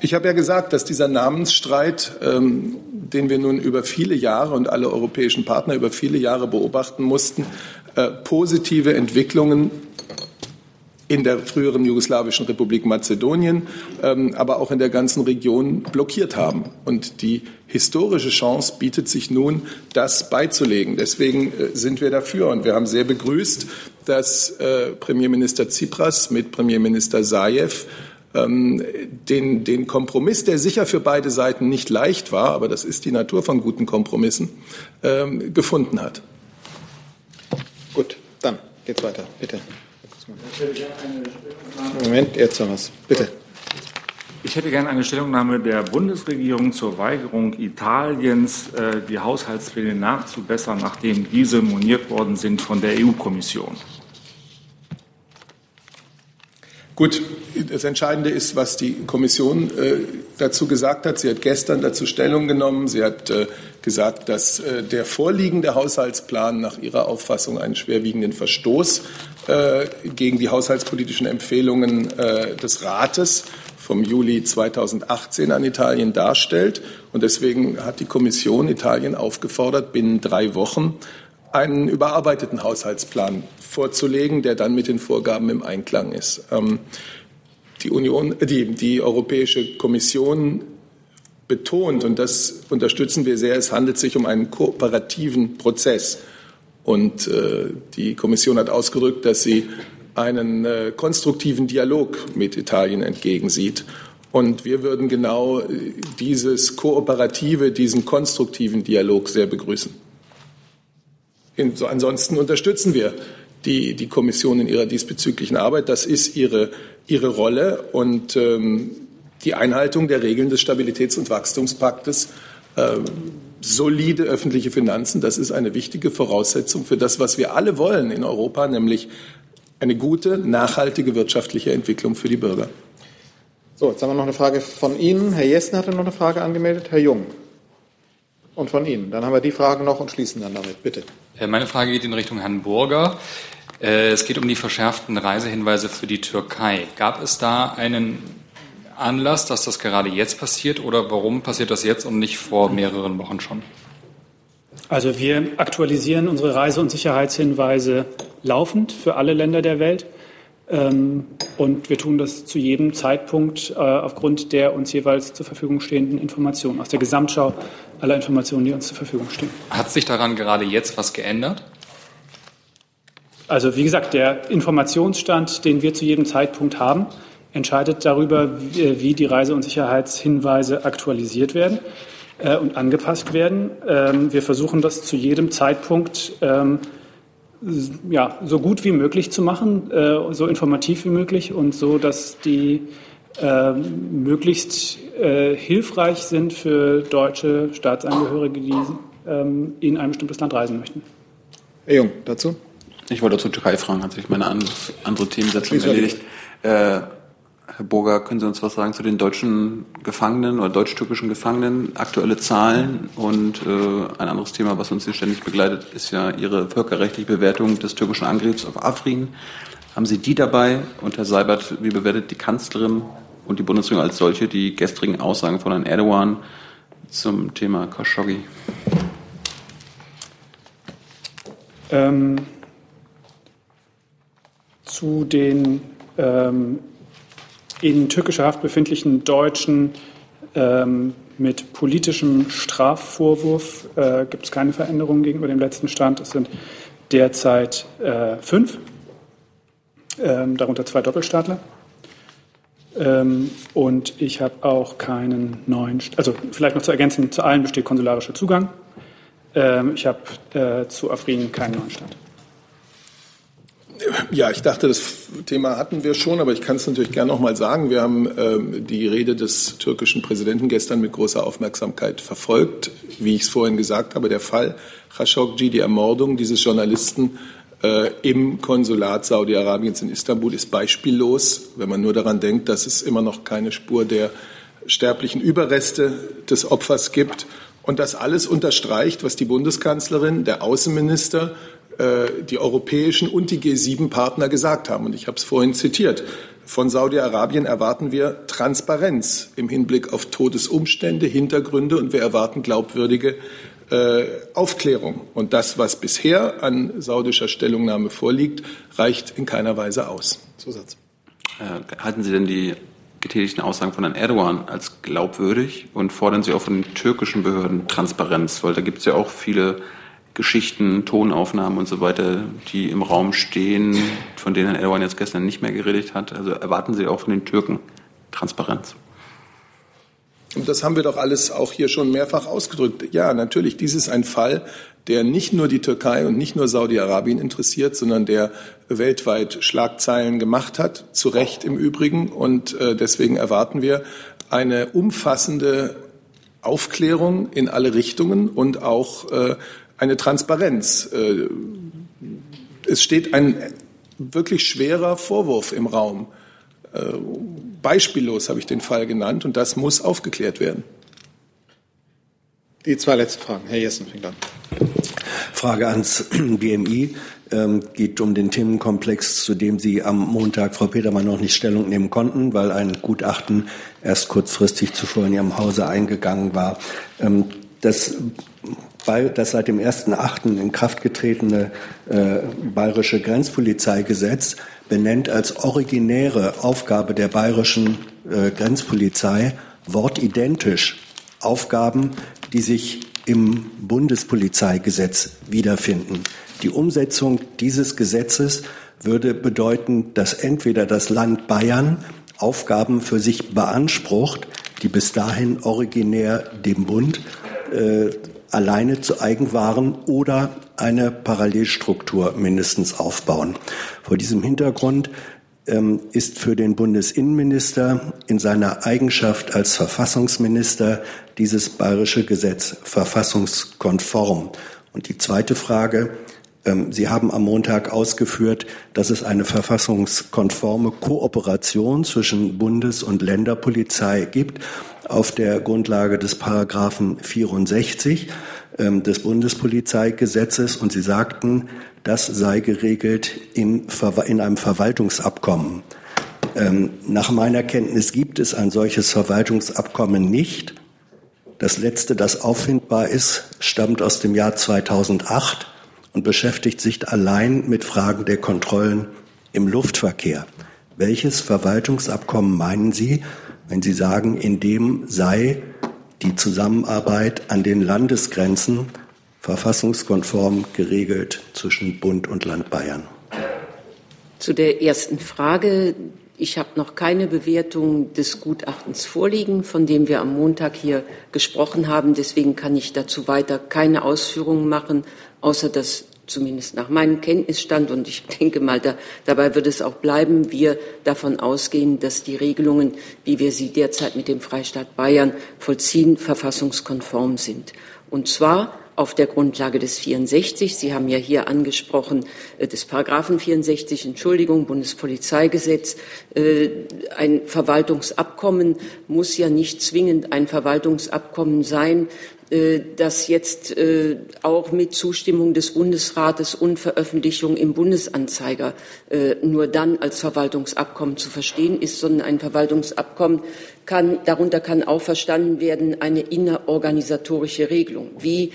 Ich habe ja gesagt, dass dieser Namensstreit, ähm, den wir nun über viele Jahre und alle europäischen Partner über viele Jahre beobachten mussten, äh, positive Entwicklungen in der früheren jugoslawischen Republik Mazedonien, ähm, aber auch in der ganzen Region blockiert haben. Und die historische Chance bietet sich nun, das beizulegen. Deswegen äh, sind wir dafür. Und wir haben sehr begrüßt, dass äh, Premierminister Tsipras mit Premierminister Sajew ähm, den, den Kompromiss, der sicher für beide Seiten nicht leicht war, aber das ist die Natur von guten Kompromissen, ähm, gefunden hat. Gut, dann geht's weiter. Bitte. Moment, jetzt noch was. Bitte. Ich hätte gerne eine Stellungnahme der Bundesregierung zur Weigerung Italiens, äh, die Haushaltspläne nachzubessern, nachdem diese moniert worden sind von der EU-Kommission. Gut, das Entscheidende ist, was die Kommission äh, dazu gesagt hat. Sie hat gestern dazu Stellung genommen. Sie hat äh, gesagt, dass äh, der vorliegende Haushaltsplan nach ihrer Auffassung einen schwerwiegenden Verstoß gegen die haushaltspolitischen Empfehlungen äh, des Rates vom Juli 2018 an Italien darstellt. Und deswegen hat die Kommission Italien aufgefordert, binnen drei Wochen einen überarbeiteten Haushaltsplan vorzulegen, der dann mit den Vorgaben im Einklang ist. Ähm, die, Union, äh, die, die Europäische Kommission betont, und das unterstützen wir sehr, es handelt sich um einen kooperativen Prozess. Und äh, die Kommission hat ausgedrückt, dass sie einen äh, konstruktiven Dialog mit Italien entgegensieht. Und wir würden genau äh, dieses kooperative, diesen konstruktiven Dialog sehr begrüßen. In, so, ansonsten unterstützen wir die, die Kommission in ihrer diesbezüglichen Arbeit. Das ist ihre, ihre Rolle und ähm, die Einhaltung der Regeln des Stabilitäts- und Wachstumspaktes, äh, solide öffentliche Finanzen, das ist eine wichtige Voraussetzung für das, was wir alle wollen in Europa, nämlich eine gute, nachhaltige wirtschaftliche Entwicklung für die Bürger. So, jetzt haben wir noch eine Frage von Ihnen. Herr Jessen hatte noch eine Frage angemeldet. Herr Jung. Und von Ihnen. Dann haben wir die Fragen noch und schließen dann damit. Bitte. Äh, meine Frage geht in Richtung Herrn Burger. Äh, es geht um die verschärften Reisehinweise für die Türkei. Gab es da einen Anlass, dass das gerade jetzt passiert oder warum passiert das jetzt und nicht vor mehreren Wochen schon? Also wir aktualisieren unsere Reise- und Sicherheitshinweise laufend für alle Länder der Welt. Ähm, und wir tun das zu jedem Zeitpunkt äh, aufgrund der uns jeweils zur Verfügung stehenden Informationen, aus der Gesamtschau aller Informationen, die uns zur Verfügung stehen. Hat sich daran gerade jetzt was geändert? Also wie gesagt, der Informationsstand, den wir zu jedem Zeitpunkt haben, entscheidet darüber, wie die Reise- und Sicherheitshinweise aktualisiert werden äh, und angepasst werden. Ähm, wir versuchen das zu jedem Zeitpunkt ähm, ja, so gut wie möglich zu machen, äh, so informativ wie möglich und so, dass die äh, möglichst äh, hilfreich sind für deutsche Staatsangehörige, die ähm, in ein bestimmtes Land reisen möchten. Herr Jung, dazu? Ich wollte zur Türkei fragen, hat sich meine andere Themensetzung erledigt. Äh, Herr Burger, können Sie uns was sagen zu den deutschen Gefangenen oder deutsch-türkischen Gefangenen? Aktuelle Zahlen und äh, ein anderes Thema, was uns hier ständig begleitet, ist ja Ihre völkerrechtliche Bewertung des türkischen Angriffs auf Afrin. Haben Sie die dabei? Und Herr Seibert, wie bewertet die Kanzlerin und die Bundesregierung als solche die gestrigen Aussagen von Herrn Erdogan zum Thema Khashoggi? Ähm, zu den ähm, in türkischer Haft befindlichen Deutschen ähm, mit politischem Strafvorwurf äh, gibt es keine Veränderungen gegenüber dem letzten Stand. Es sind derzeit äh, fünf, ähm, darunter zwei Doppelstaatler. Ähm, und ich habe auch keinen neuen, also vielleicht noch zu ergänzen, zu allen besteht konsularischer Zugang. Ähm, ich habe äh, zu Afrin keinen neuen Stand. Ja, ich dachte, das Thema hatten wir schon, aber ich kann es natürlich gerne noch mal sagen. Wir haben ähm, die Rede des türkischen Präsidenten gestern mit großer Aufmerksamkeit verfolgt. Wie ich es vorhin gesagt habe, der Fall Khashoggi, die Ermordung dieses Journalisten äh, im Konsulat Saudi-Arabiens in Istanbul ist beispiellos, wenn man nur daran denkt, dass es immer noch keine Spur der sterblichen Überreste des Opfers gibt. Und das alles unterstreicht, was die Bundeskanzlerin, der Außenminister die europäischen und die G7-Partner gesagt haben. Und ich habe es vorhin zitiert. Von Saudi-Arabien erwarten wir Transparenz im Hinblick auf Todesumstände, Hintergründe und wir erwarten glaubwürdige äh, Aufklärung. Und das, was bisher an saudischer Stellungnahme vorliegt, reicht in keiner Weise aus. Zusatz. Äh, halten Sie denn die getätigten Aussagen von Herrn Erdogan als glaubwürdig und fordern Sie auch von den türkischen Behörden Transparenz? Weil da gibt es ja auch viele Geschichten, Tonaufnahmen und so weiter, die im Raum stehen, von denen Herr Erdogan jetzt gestern nicht mehr geredet hat. Also erwarten Sie auch von den Türken Transparenz. Und das haben wir doch alles auch hier schon mehrfach ausgedrückt. Ja, natürlich, dies ist ein Fall, der nicht nur die Türkei und nicht nur Saudi-Arabien interessiert, sondern der weltweit Schlagzeilen gemacht hat, zu Recht im Übrigen. Und äh, deswegen erwarten wir eine umfassende Aufklärung in alle Richtungen und auch äh, eine Transparenz. Äh, es steht ein wirklich schwerer Vorwurf im Raum. Äh, beispiellos habe ich den Fall genannt und das muss aufgeklärt werden. Die zwei letzten Fragen. Herr Jessen fängt an. Frage ans <clears throat> BMI ähm, geht um den Themenkomplex, zu dem Sie am Montag, Frau Petermann, noch nicht Stellung nehmen konnten, weil ein Gutachten erst kurzfristig zuvor in Ihrem Hause eingegangen war. Ähm, das das seit dem 1.8. in Kraft getretene äh, bayerische Grenzpolizeigesetz benennt als originäre Aufgabe der bayerischen äh, Grenzpolizei wortidentisch Aufgaben, die sich im Bundespolizeigesetz wiederfinden. Die Umsetzung dieses Gesetzes würde bedeuten, dass entweder das Land Bayern Aufgaben für sich beansprucht, die bis dahin originär dem Bund äh, alleine zu eigen waren oder eine Parallelstruktur mindestens aufbauen. Vor diesem Hintergrund ähm, ist für den Bundesinnenminister in seiner Eigenschaft als Verfassungsminister dieses bayerische Gesetz verfassungskonform. Und die zweite Frage, Sie haben am Montag ausgeführt, dass es eine verfassungskonforme Kooperation zwischen Bundes- und Länderpolizei gibt auf der Grundlage des Paragraphen 64 ähm, des Bundespolizeigesetzes und Sie sagten, das sei geregelt in, in einem Verwaltungsabkommen. Ähm, nach meiner Kenntnis gibt es ein solches Verwaltungsabkommen nicht. Das letzte, das auffindbar ist, stammt aus dem Jahr 2008 und beschäftigt sich allein mit Fragen der Kontrollen im Luftverkehr. Welches Verwaltungsabkommen meinen Sie, wenn Sie sagen, in dem sei die Zusammenarbeit an den Landesgrenzen verfassungskonform geregelt zwischen Bund und Land Bayern? Zu der ersten Frage. Ich habe noch keine Bewertung des Gutachtens vorliegen, von dem wir am Montag hier gesprochen haben. Deswegen kann ich dazu weiter keine Ausführungen machen, außer dass zumindest nach meinem Kenntnisstand, und ich <laughs> denke mal, da, dabei wird es auch bleiben, wir davon ausgehen, dass die Regelungen, wie wir sie derzeit mit dem Freistaat Bayern vollziehen, verfassungskonform sind. Und zwar auf der Grundlage des 64. Sie haben ja hier angesprochen, äh, des Paragraphen 64, Entschuldigung, Bundespolizeigesetz. Äh, ein Verwaltungsabkommen muss ja nicht zwingend ein Verwaltungsabkommen sein, das jetzt äh, auch mit Zustimmung des Bundesrates und Veröffentlichung im Bundesanzeiger äh, nur dann als Verwaltungsabkommen zu verstehen ist, sondern ein Verwaltungsabkommen kann, darunter kann auch verstanden werden eine innerorganisatorische Regelung, wie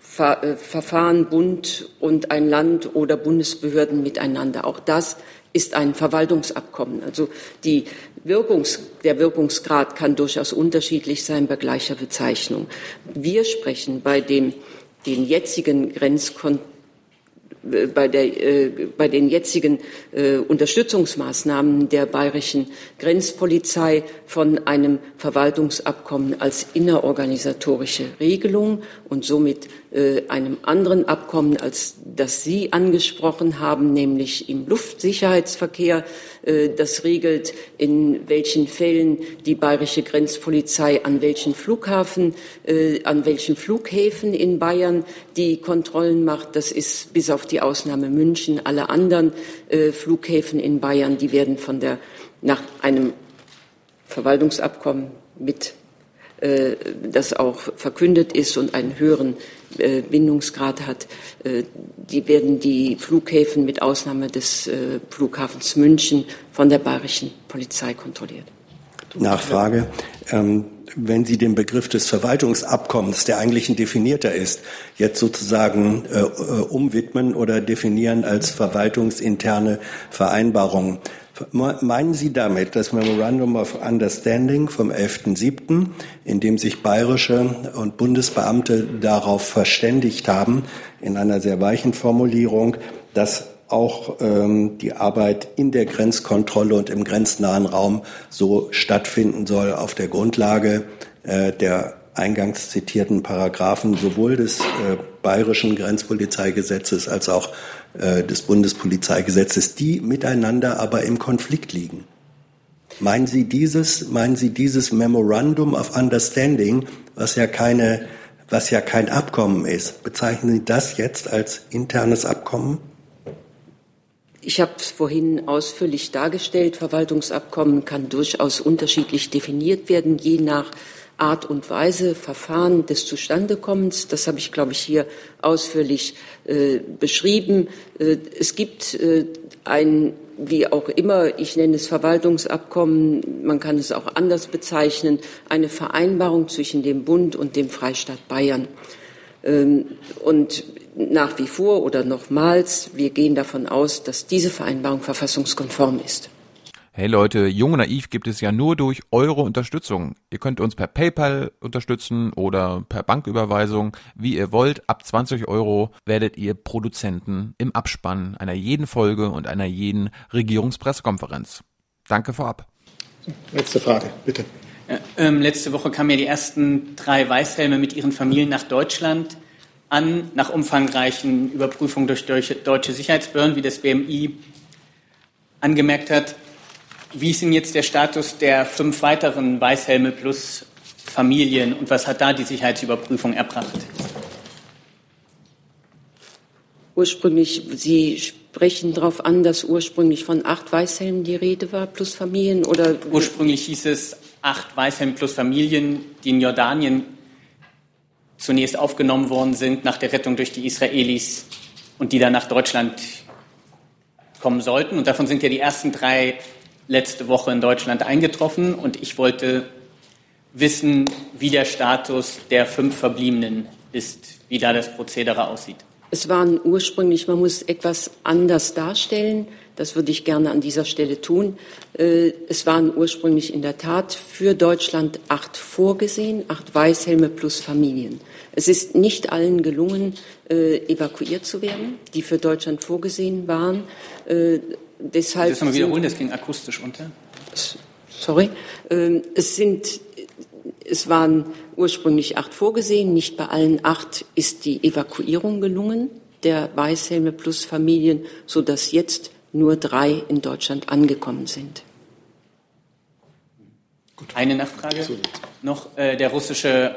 Verfahren Bund und ein Land oder Bundesbehörden miteinander. Auch das ist ein Verwaltungsabkommen. Also die Wirkungs, der Wirkungsgrad kann durchaus unterschiedlich sein bei gleicher Bezeichnung. Wir sprechen bei dem, den jetzigen Grenzkontrollen äh, bei, der, äh, bei, den jetzigen äh, Unterstützungsmaßnahmen der bayerischen Grenzpolizei von einem Verwaltungsabkommen als innerorganisatorische Regelung und somit einem anderen Abkommen, als das Sie angesprochen haben, nämlich im Luftsicherheitsverkehr. Äh, das regelt, in welchen Fällen die bayerische Grenzpolizei an welchen Flughafen, äh, an welchen Flughäfen in Bayern die Kontrollen macht. Das ist bis auf die Ausnahme München. Alle anderen Flughäfen in Bayern, die werden von der, nach einem Verwaltungsabkommen mit äh, das auch verkündet ist und einen höheren äh, Bindungsgrad hat, äh, die werden die Flughäfen mit Ausnahme des Flughafens München von der bayerischen Polizei kontrolliert. Nachfrage. Ähm, wenn Sie den Begriff des Verwaltungsabkommens, der eigentlich ein definierter ist, jetzt sozusagen äh, umwidmen oder definieren als verwaltungsinterne Vereinbarung, Meinen Sie damit das Memorandum of Understanding vom 11.07., in dem sich bayerische und Bundesbeamte darauf verständigt haben, in einer sehr weichen Formulierung, dass auch ähm, die Arbeit in der Grenzkontrolle und im grenznahen Raum so stattfinden soll auf der Grundlage äh, der eingangs zitierten Paragraphen sowohl des äh, bayerischen Grenzpolizeigesetzes als auch äh, des Bundespolizeigesetzes, die miteinander aber im Konflikt liegen. Meinen Sie dieses, meinen Sie dieses Memorandum of Understanding, was ja keine, was ja kein Abkommen ist, bezeichnen Sie das jetzt als internes Abkommen? Ich habe es vorhin ausführlich dargestellt. Verwaltungsabkommen kann durchaus unterschiedlich definiert werden, je nach Art und Weise, Verfahren des Zustandekommens. Das habe ich, glaube ich, hier ausführlich äh, beschrieben. Äh, es gibt äh, ein, wie auch immer, ich nenne es Verwaltungsabkommen, man kann es auch anders bezeichnen, eine Vereinbarung zwischen dem Bund und dem Freistaat Bayern. Ähm, und nach wie vor oder nochmals, wir gehen davon aus, dass diese Vereinbarung verfassungskonform ist. Hey Leute, Jung und Naiv gibt es ja nur durch eure Unterstützung. Ihr könnt uns per PayPal unterstützen oder per Banküberweisung, wie ihr wollt. Ab 20 Euro werdet ihr Produzenten im Abspann einer jeden Folge und einer jeden Regierungspressekonferenz. Danke vorab. Letzte Frage, bitte. Ja, ähm, letzte Woche kamen ja die ersten drei Weißhelme mit ihren Familien nach Deutschland an, nach umfangreichen Überprüfungen durch deutsche Sicherheitsbehörden, wie das BMI angemerkt hat. Wie ist denn jetzt der Status der fünf weiteren Weißhelme plus Familien und was hat da die Sicherheitsüberprüfung erbracht? Ursprünglich, Sie sprechen darauf an, dass ursprünglich von acht Weißhelmen die Rede war, plus Familien oder? Ursprünglich hieß es acht Weißhelme plus Familien, die in Jordanien zunächst aufgenommen worden sind nach der Rettung durch die Israelis und die dann nach Deutschland kommen sollten. Und davon sind ja die ersten drei letzte Woche in Deutschland eingetroffen und ich wollte wissen, wie der Status der fünf Verbliebenen ist, wie da das Prozedere aussieht. Es waren ursprünglich, man muss etwas anders darstellen, das würde ich gerne an dieser Stelle tun. Äh, es waren ursprünglich in der Tat für Deutschland acht vorgesehen, acht Weißhelme plus Familien. Es ist nicht allen gelungen, äh, evakuiert zu werden, die für Deutschland vorgesehen waren. Deshalb das mal wiederholen, das ging akustisch unter. Sorry. Ähm, es sind, es waren ursprünglich acht vorgesehen. Nicht bei allen acht ist die Evakuierung gelungen. der Weißhelme plus Familien, sodass jetzt nur drei in Deutschland angekommen sind. Eine Nachfrage noch. Äh, der russische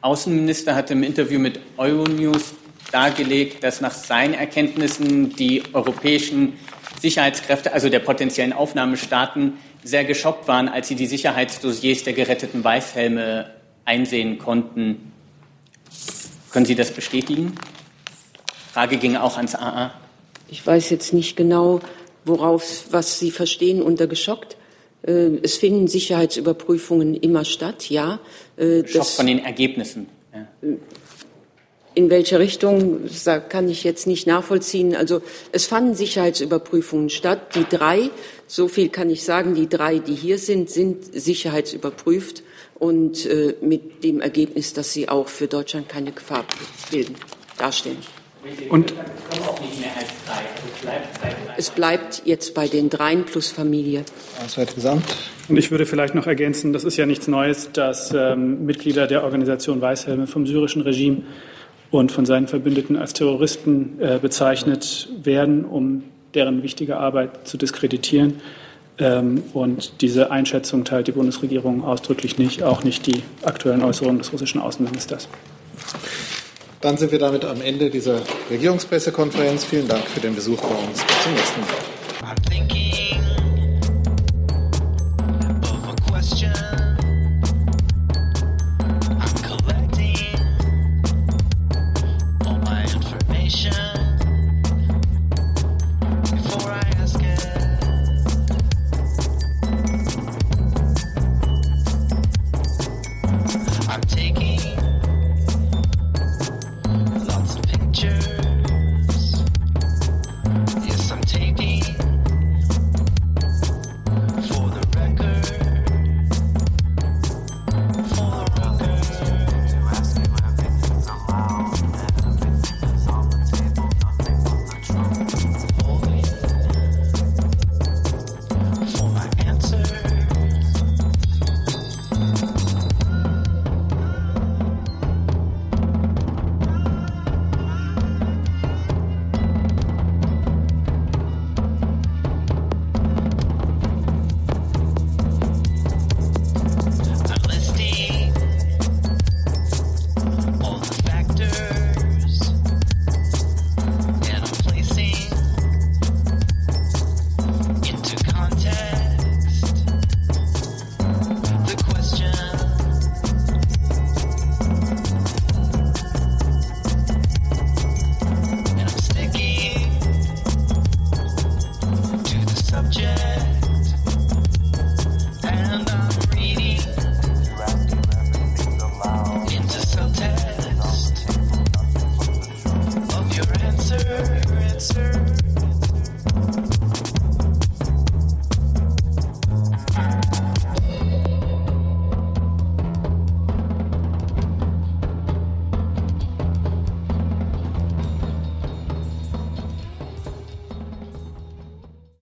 Außenminister hat im Interview mit Euronews dargelegt, dass nach seinen Erkenntnissen die europäischen Sicherheitskräfte, also der potenziellen Aufnahmestaaten, sehr geschockt waren, als sie die Sicherheitsdossiers der geretteten Weißhelme einsehen konnten. Können Sie das bestätigen? Frage ging auch ans AA. Ich weiß jetzt nicht genau, worauf, was Sie verstehen unter geschockt. Äh, es finden Sicherheitsüberprüfungen immer statt, ja. Äh, Schock von den Ergebnissen. Ja. In welche Richtung, kann ich jetzt nicht nachvollziehen. Also es fanden Sicherheitsüberprüfungen statt. Die drei, so viel kann ich sagen, die drei, die hier sind, sind sicherheitsüberprüft und äh, mit dem Ergebnis, dass sie auch für Deutschland keine Gefahr bilden, darstellen. Und es bleibt jetzt bei den dreien plus Familie. Und ich würde vielleicht noch ergänzen, das ist ja nichts Neues, dass ähm, Mitglieder der Organisation Weißhelme vom syrischen Regime und von seinen Verbündeten als Terroristen äh, bezeichnet werden, um deren wichtige Arbeit zu diskreditieren. Ähm, und diese Einschätzung teilt die Bundesregierung ausdrücklich nicht, auch nicht die aktuellen Äußerungen des russischen Außenministers. Dann sind wir damit am Ende dieser Regierungspressekonferenz. Vielen Dank für den Besuch bei uns. Bis zum nächsten Mal.